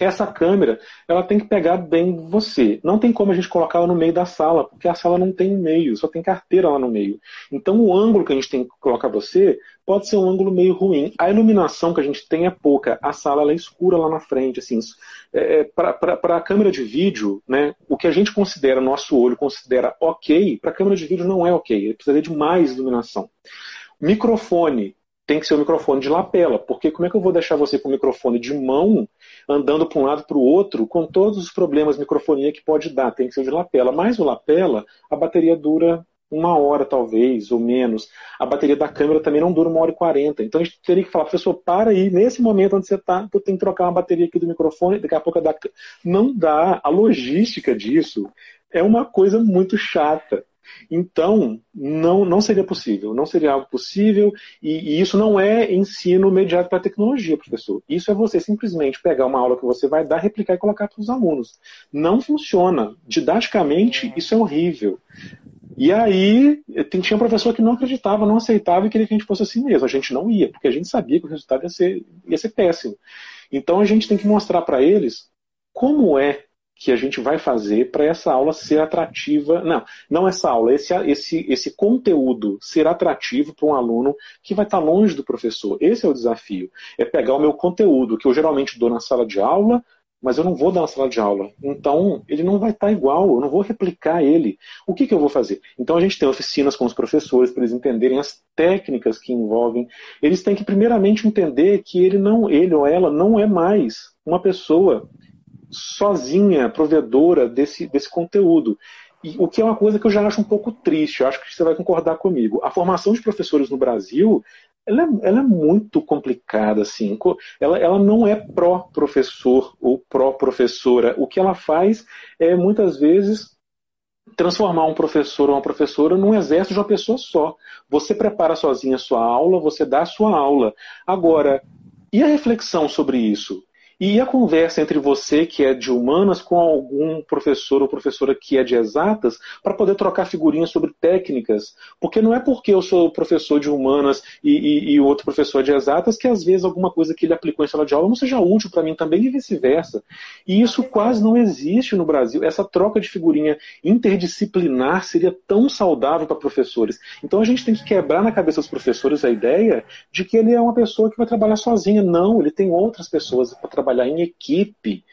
essa câmera ela tem que pegar bem você. Não tem como a gente colocar ela no meio da sala, porque a sala não tem meio, só tem carteira lá no meio. Então o ângulo que a gente tem que colocar você pode ser um ângulo meio ruim. A iluminação que a gente tem é pouca, a sala é escura lá na frente. Assim, é, é para a câmera de vídeo, né, o que a gente considera, nosso olho considera ok, para a câmera de vídeo não é ok, ele precisa de mais iluminação. Microfone, tem que ser o um microfone de lapela, porque como é que eu vou deixar você com o microfone de mão andando para um lado para o outro com todos os problemas de microfonia que pode dar? Tem que ser o de lapela. Mas o lapela, a bateria dura uma hora talvez, ou menos. A bateria da câmera também não dura uma hora e quarenta. Então a gente teria que falar, professor, para aí, nesse momento onde você está, eu tenho que trocar uma bateria aqui do microfone, daqui a pouco da Não dá. A logística disso é uma coisa muito chata. Então, não, não seria possível, não seria algo possível, e, e isso não é ensino mediado para tecnologia, professor. Isso é você simplesmente pegar uma aula que você vai dar, replicar e colocar para os alunos. Não funciona. Didaticamente, isso é horrível. E aí, tinha um professor que não acreditava, não aceitava e queria que a gente fosse assim mesmo. A gente não ia, porque a gente sabia que o resultado ia ser, ia ser péssimo. Então, a gente tem que mostrar para eles como é que a gente vai fazer para essa aula ser atrativa. Não, não essa aula, esse, esse, esse conteúdo ser atrativo para um aluno que vai estar tá longe do professor. Esse é o desafio. É pegar o meu conteúdo, que eu geralmente dou na sala de aula, mas eu não vou dar na sala de aula. Então, ele não vai estar igual, eu não vou replicar ele. O que, que eu vou fazer? Então, a gente tem oficinas com os professores para eles entenderem as técnicas que envolvem. Eles têm que, primeiramente, entender que ele não, ele ou ela não é mais uma pessoa sozinha, provedora desse, desse conteúdo. E, o que é uma coisa que eu já acho um pouco triste, eu acho que você vai concordar comigo. A formação de professores no Brasil ela é, ela é muito complicada, assim. Ela, ela não é pró-professor ou pró-professora. O que ela faz é, muitas vezes, transformar um professor ou uma professora num exército de uma pessoa só. Você prepara sozinha a sua aula, você dá a sua aula. Agora, e a reflexão sobre isso? E a conversa entre você, que é de humanas, com algum professor ou professora que é de exatas, para poder trocar figurinhas sobre técnicas. Porque não é porque eu sou professor de humanas e, e outro professor de exatas que às vezes alguma coisa que ele aplicou em sala de aula não seja útil para mim também e vice-versa. E isso quase não existe no Brasil. Essa troca de figurinha interdisciplinar seria tão saudável para professores. Então a gente tem que quebrar na cabeça dos professores a ideia de que ele é uma pessoa que vai trabalhar sozinha. Não, ele tem outras pessoas para trabalhar trabalhar em equipe.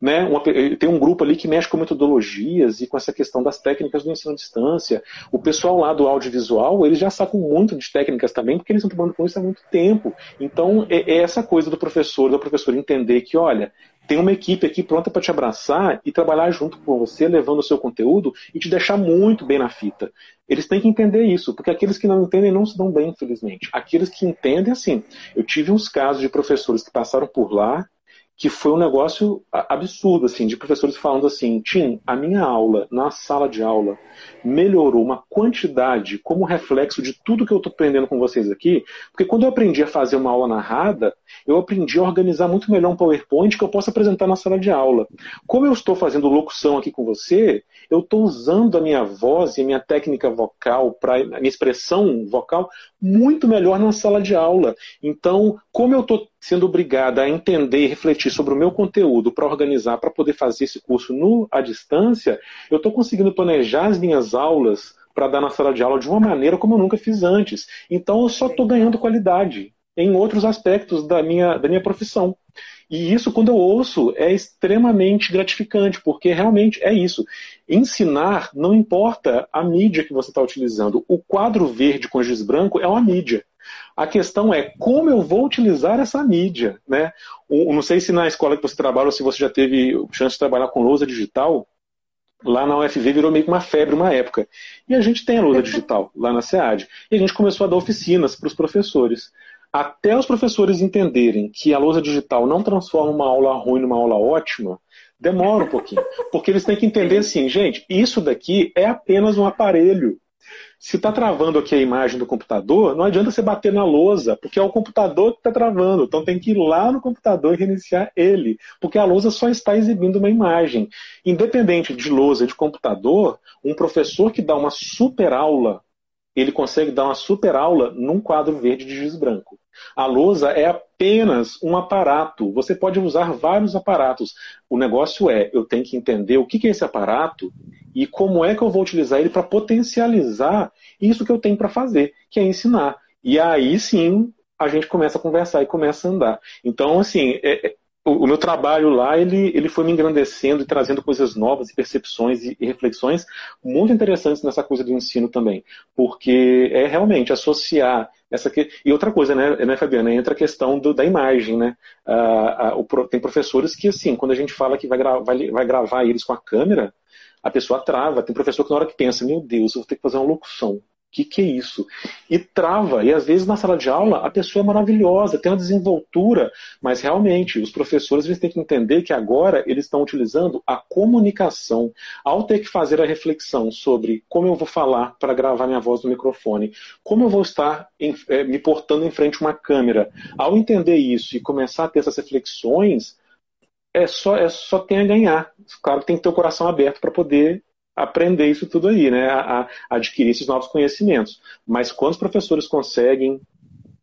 Né? Uma, tem um grupo ali que mexe com metodologias e com essa questão das técnicas do ensino à distância. O pessoal lá do audiovisual, eles já sacam muito de técnicas também, porque eles estão trabalhando com isso há muito tempo. Então, é, é essa coisa do professor, da professora entender que, olha, tem uma equipe aqui pronta para te abraçar e trabalhar junto com você, levando o seu conteúdo e te deixar muito bem na fita. Eles têm que entender isso, porque aqueles que não entendem não se dão bem, infelizmente. Aqueles que entendem, assim, eu tive uns casos de professores que passaram por lá que foi um negócio absurdo, assim, de professores falando assim, Tim, a minha aula na sala de aula melhorou uma quantidade como reflexo de tudo que eu estou aprendendo com vocês aqui, porque quando eu aprendi a fazer uma aula narrada, eu aprendi a organizar muito melhor um PowerPoint que eu possa apresentar na sala de aula. Como eu estou fazendo locução aqui com você, eu estou usando a minha voz e a minha técnica vocal, pra, a minha expressão vocal, muito melhor na sala de aula. Então, como eu estou sendo obrigada a entender e refletir sobre o meu conteúdo para organizar, para poder fazer esse curso no, à distância, eu estou conseguindo planejar as minhas aulas para dar na sala de aula de uma maneira como eu nunca fiz antes. Então eu só estou ganhando qualidade em outros aspectos da minha, da minha profissão. E isso, quando eu ouço, é extremamente gratificante, porque realmente é isso. Ensinar não importa a mídia que você está utilizando. O quadro verde com giz branco é uma mídia. A questão é como eu vou utilizar essa mídia. Né? O, não sei se na escola que você trabalha ou se você já teve chance de trabalhar com lousa digital, lá na UFV virou meio que uma febre uma época. E a gente tem a lousa digital lá na SEAD. E a gente começou a dar oficinas para os professores. Até os professores entenderem que a lousa digital não transforma uma aula ruim numa aula ótima, demora um pouquinho. Porque eles têm que entender assim, gente, isso daqui é apenas um aparelho. Se está travando aqui a imagem do computador, não adianta você bater na lousa, porque é o computador que está travando. Então tem que ir lá no computador e reiniciar ele, porque a lousa só está exibindo uma imagem. Independente de lousa e de computador, um professor que dá uma super aula, ele consegue dar uma super aula num quadro verde de giz branco. A lousa é apenas um aparato. Você pode usar vários aparatos. O negócio é, eu tenho que entender o que é esse aparato e como é que eu vou utilizar ele para potencializar isso que eu tenho para fazer, que é ensinar. E aí sim a gente começa a conversar e começa a andar. Então, assim, é, o, meu trabalho lá, ele, ele foi me engrandecendo e trazendo coisas novas e percepções e, e, reflexões muito interessantes nessa coisa do ensino também. Porque é realmente associar essa que... E outra coisa, né, né Fabiana, entra a questão do, da imagem, né? Ah, o, tem professores que, assim, quando a gente fala que vai, gra vai, vai gravar eles com a câmera, A pessoa trava. Tem professor que na hora que pensa, meu Deus, eu vou ter que fazer uma locução que, que é isso? E trava. E às vezes na sala de aula a pessoa é maravilhosa, tem uma desenvoltura, mas realmente os professores eles têm que entender que agora eles estão utilizando a comunicação. Ao ter que fazer a reflexão sobre como eu vou falar para gravar minha voz no microfone, como eu vou estar em, é, me portando em frente a uma câmera, ao entender isso e começar a ter essas reflexões, é só, é só tem a ganhar. Claro que tem que ter o coração aberto para poder aprender isso tudo aí, né? A, a, adquirir esses novos conhecimentos. Mas quando os professores conseguem,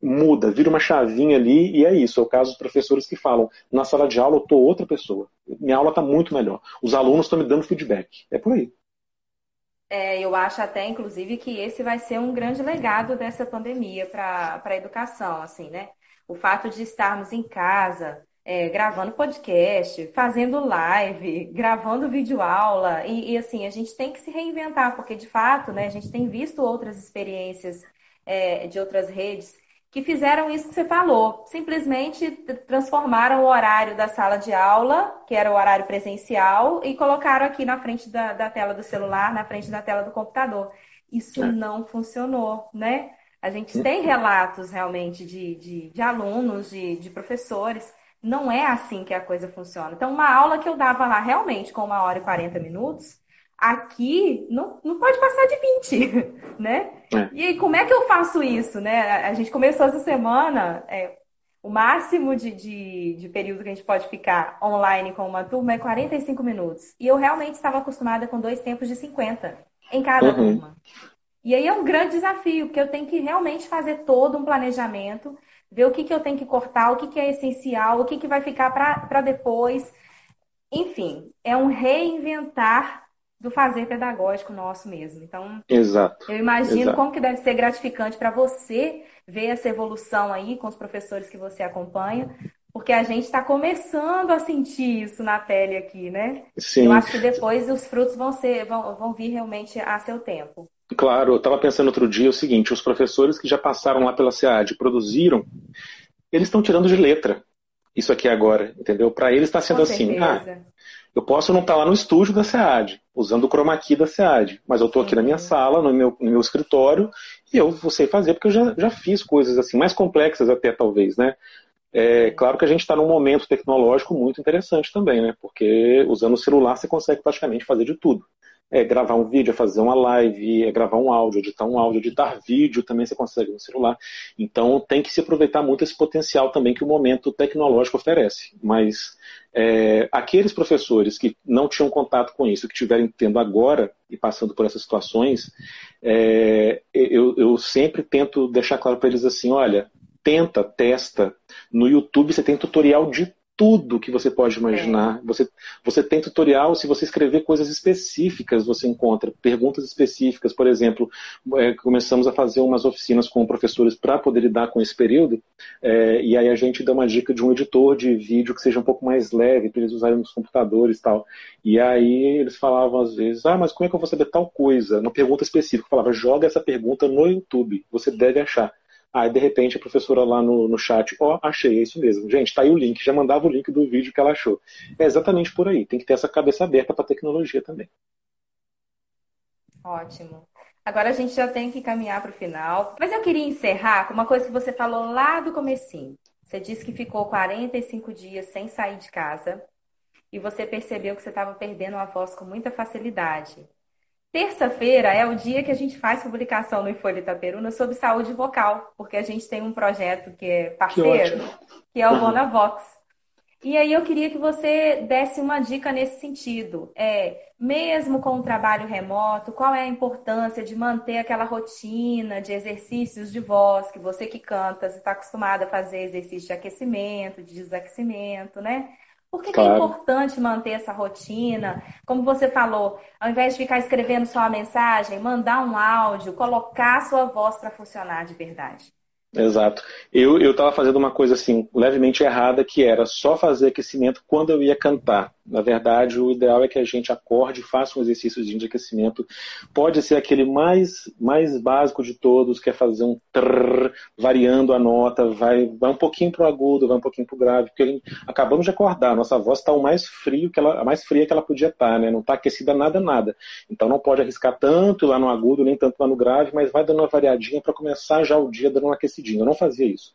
muda, vira uma chavinha ali e é isso. É o caso dos professores que falam, na sala de aula eu estou outra pessoa. Minha aula está muito melhor. Os alunos estão me dando feedback. É por aí. É, eu acho até, inclusive, que esse vai ser um grande legado dessa pandemia para a educação, assim, né? O fato de estarmos em casa, é, gravando podcast, fazendo live, gravando videoaula. E, e, assim, a gente tem que se reinventar, porque de fato, né, a gente tem visto outras experiências é, de outras redes que fizeram isso que você falou. Simplesmente transformaram o horário da sala de aula, que era o horário presencial, e colocaram aqui na frente da, da tela do celular, na frente da tela do computador. Isso é. não funcionou, né? A gente tem relatos realmente de, de, de alunos, de, de professores não é assim que a coisa funciona. Então, uma aula que eu dava lá realmente com uma hora e 40 minutos, aqui não, não pode passar de 20, né? É. E aí, como é que eu faço isso, né? A gente começou essa semana, é, o máximo de, de, de, período que a gente pode ficar online com uma turma é 45 minutos. E eu realmente estava acostumada com dois tempos de 50 em cada uhum. turma. E aí é um grande desafio, porque eu tenho que realmente fazer todo um planejamento ver o que, que eu tenho que cortar, o que, que é essencial, o que, que vai ficar para depois. Enfim, é um reinventar do fazer pedagógico nosso mesmo. Então, Exato. eu imagino Exato. como que deve ser gratificante para você ver essa evolução aí com os professores que você acompanha, porque a gente está começando a sentir isso na pele aqui, né? Sim. Eu acho que depois os frutos vão ser, vão, vão vir realmente a seu tempo. Claro, eu estava pensando outro dia o seguinte: os professores que já passaram lá pela SEAD produziram, eles estão tirando de letra isso aqui agora, entendeu? Para eles está sendo Com assim: ah, eu posso não estar tá lá no estúdio da SEAD, usando o chroma key da SEAD, mas eu estou aqui na minha sala, no meu, no meu escritório, e eu vou sei fazer, porque eu já, já fiz coisas assim, mais complexas até talvez, né? É claro que a gente está num momento tecnológico muito interessante também, né? Porque usando o celular você consegue praticamente fazer de tudo é gravar um vídeo, é fazer uma live, é gravar um áudio, editar um áudio, editar vídeo também você consegue no celular. Então tem que se aproveitar muito esse potencial também que o momento tecnológico oferece. Mas é, aqueles professores que não tinham contato com isso, que estiverem tendo agora e passando por essas situações, é, eu, eu sempre tento deixar claro para eles assim, olha, tenta, testa. No YouTube você tem tutorial de tudo que você pode imaginar. É. Você, você tem tutorial, se você escrever coisas específicas, você encontra perguntas específicas. Por exemplo, é, começamos a fazer umas oficinas com professores para poder lidar com esse período, é, e aí a gente dá uma dica de um editor de vídeo que seja um pouco mais leve, para eles usarem nos computadores e tal. E aí eles falavam às vezes, ah, mas como é que eu vou saber tal coisa? Uma pergunta específica. Eu falava, joga essa pergunta no YouTube, você deve achar. Aí, de repente, a professora lá no, no chat, ó, oh, achei, é isso mesmo. Gente, tá aí o link, já mandava o link do vídeo que ela achou. É exatamente por aí, tem que ter essa cabeça aberta para tecnologia também. Ótimo. Agora a gente já tem que caminhar para o final. Mas eu queria encerrar com uma coisa que você falou lá do comecinho. Você disse que ficou 45 dias sem sair de casa e você percebeu que você estava perdendo a voz com muita facilidade. Terça-feira é o dia que a gente faz publicação no Folha Itaperuna sobre saúde vocal, porque a gente tem um projeto que é parceiro, que, que é o Bona Vox. E aí eu queria que você desse uma dica nesse sentido. É, mesmo com o trabalho remoto, qual é a importância de manter aquela rotina de exercícios de voz, que você que canta, está acostumado a fazer exercício de aquecimento, de desaquecimento, né? Por que, claro. que, é importante manter essa rotina? Como você falou, ao invés de ficar escrevendo só a mensagem, mandar um áudio, colocar a sua voz para funcionar de verdade. Exato. Eu estava fazendo uma coisa assim, levemente errada, que era só fazer aquecimento quando eu ia cantar. Na verdade, o ideal é que a gente acorde, faça um exercício de aquecimento. Pode ser aquele mais, mais básico de todos, que é fazer um trrr, variando a nota, vai, vai um pouquinho para o agudo, vai um pouquinho para o grave, porque acabamos de acordar, nossa voz está o mais frio que ela, a mais fria que ela podia estar, tá, né? Não está aquecida nada, nada. Então não pode arriscar tanto lá no agudo, nem tanto lá no grave, mas vai dando uma variadinha para começar já o dia dando uma aquecidinha. Eu não fazia isso.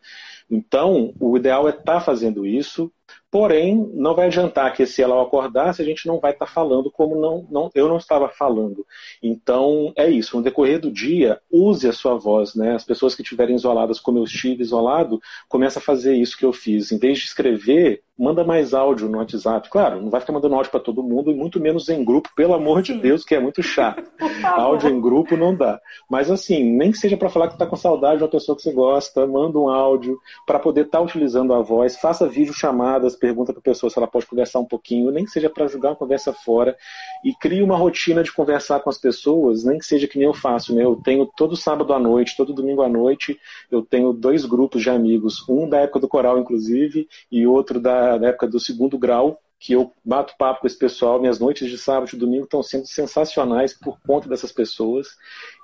Então, o ideal é estar tá fazendo isso, Porém, não vai adiantar que se ela acordar se a gente não vai estar tá falando como não, não, eu não estava falando. Então, é isso. No decorrer do dia, use a sua voz. Né? As pessoas que estiverem isoladas, como eu estive isolado, começa a fazer isso que eu fiz. Em vez de escrever, manda mais áudio no WhatsApp. Claro, não vai ficar mandando áudio para todo mundo, e muito menos em grupo, pelo amor de Deus, que é muito chato. áudio em grupo não dá. Mas assim, nem que seja para falar que está com saudade de uma pessoa que você gosta, manda um áudio para poder estar tá utilizando a voz, faça vídeo chamadas, pergunta para a pessoa se ela pode conversar um pouquinho, nem que seja para jogar uma conversa fora, e crie uma rotina de conversar com as pessoas, nem que seja que nem eu faço, né? Eu tenho todo sábado à noite, todo domingo à noite, eu tenho dois grupos de amigos, um da época do coral, inclusive, e outro da na época do segundo grau, que eu bato papo com esse pessoal. Minhas noites de sábado e domingo estão sendo sensacionais por conta dessas pessoas.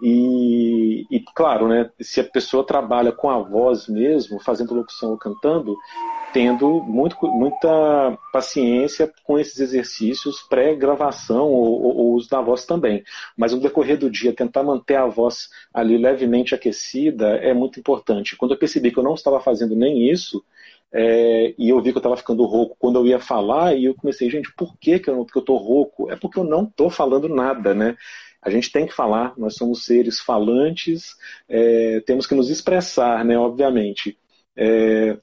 E, e, claro, né, se a pessoa trabalha com a voz mesmo, fazendo locução ou cantando, tendo muito, muita paciência com esses exercícios pré-gravação ou, ou, ou uso da voz também. Mas no decorrer do dia, tentar manter a voz ali levemente aquecida é muito importante. Quando eu percebi que eu não estava fazendo nem isso, é, e eu vi que eu estava ficando rouco quando eu ia falar, e eu comecei, gente, por que, que eu estou rouco? É porque eu não estou falando nada, né? A gente tem que falar, nós somos seres falantes, é, temos que nos expressar, né, obviamente. É,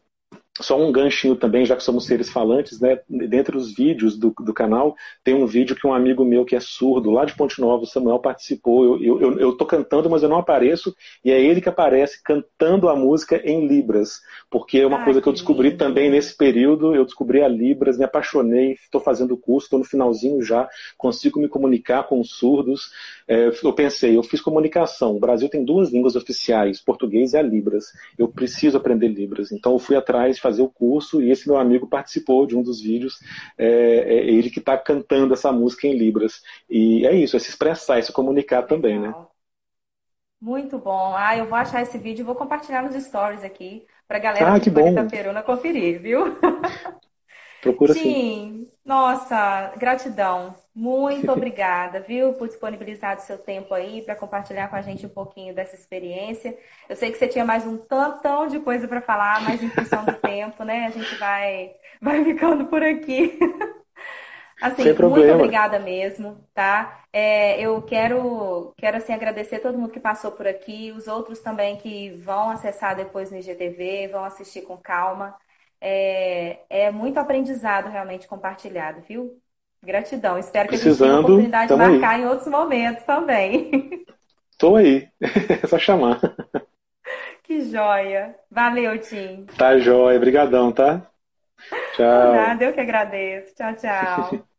só um ganchinho também, já que somos seres falantes, né? Dentre os vídeos do, do canal, tem um vídeo que um amigo meu que é surdo, lá de Ponte Nova, o Samuel, participou. Eu, eu, eu tô cantando, mas eu não apareço, e é ele que aparece cantando a música em Libras. Porque é uma Ai, coisa que eu descobri também nesse período, eu descobri a Libras, me apaixonei, estou fazendo o curso, estou no finalzinho já, consigo me comunicar com os surdos. É, eu pensei, eu fiz comunicação. O Brasil tem duas línguas oficiais, português e a Libras. Eu preciso aprender Libras. Então eu fui atrás fazer o curso e esse meu amigo participou de um dos vídeos, é, é ele que está cantando essa música em Libras. E é isso, é se expressar, é se comunicar também, né? Muito bom. Ah, eu vou achar esse vídeo e vou compartilhar nos stories aqui para a galera ah, que do Itaperuna conferir, viu? Procura sim. Sim, nossa, gratidão. Muito obrigada, viu, por disponibilizar o seu tempo aí para compartilhar com a gente um pouquinho dessa experiência. Eu sei que você tinha mais um tantão de coisa para falar, mas em função do tempo, né, a gente vai, vai ficando por aqui. Assim, Sem muito obrigada mesmo, tá? É, eu quero, quero assim, agradecer todo mundo que passou por aqui, os outros também que vão acessar depois no IGTV, vão assistir com calma. É, é muito aprendizado realmente compartilhado, viu? Gratidão. Espero que a gente tenha a oportunidade de marcar aí. em outros momentos também. Estou aí. É só chamar. Que joia. Valeu, Tim. Tá joia. Obrigadão, tá? Tchau. Nada, eu que agradeço. Tchau, tchau.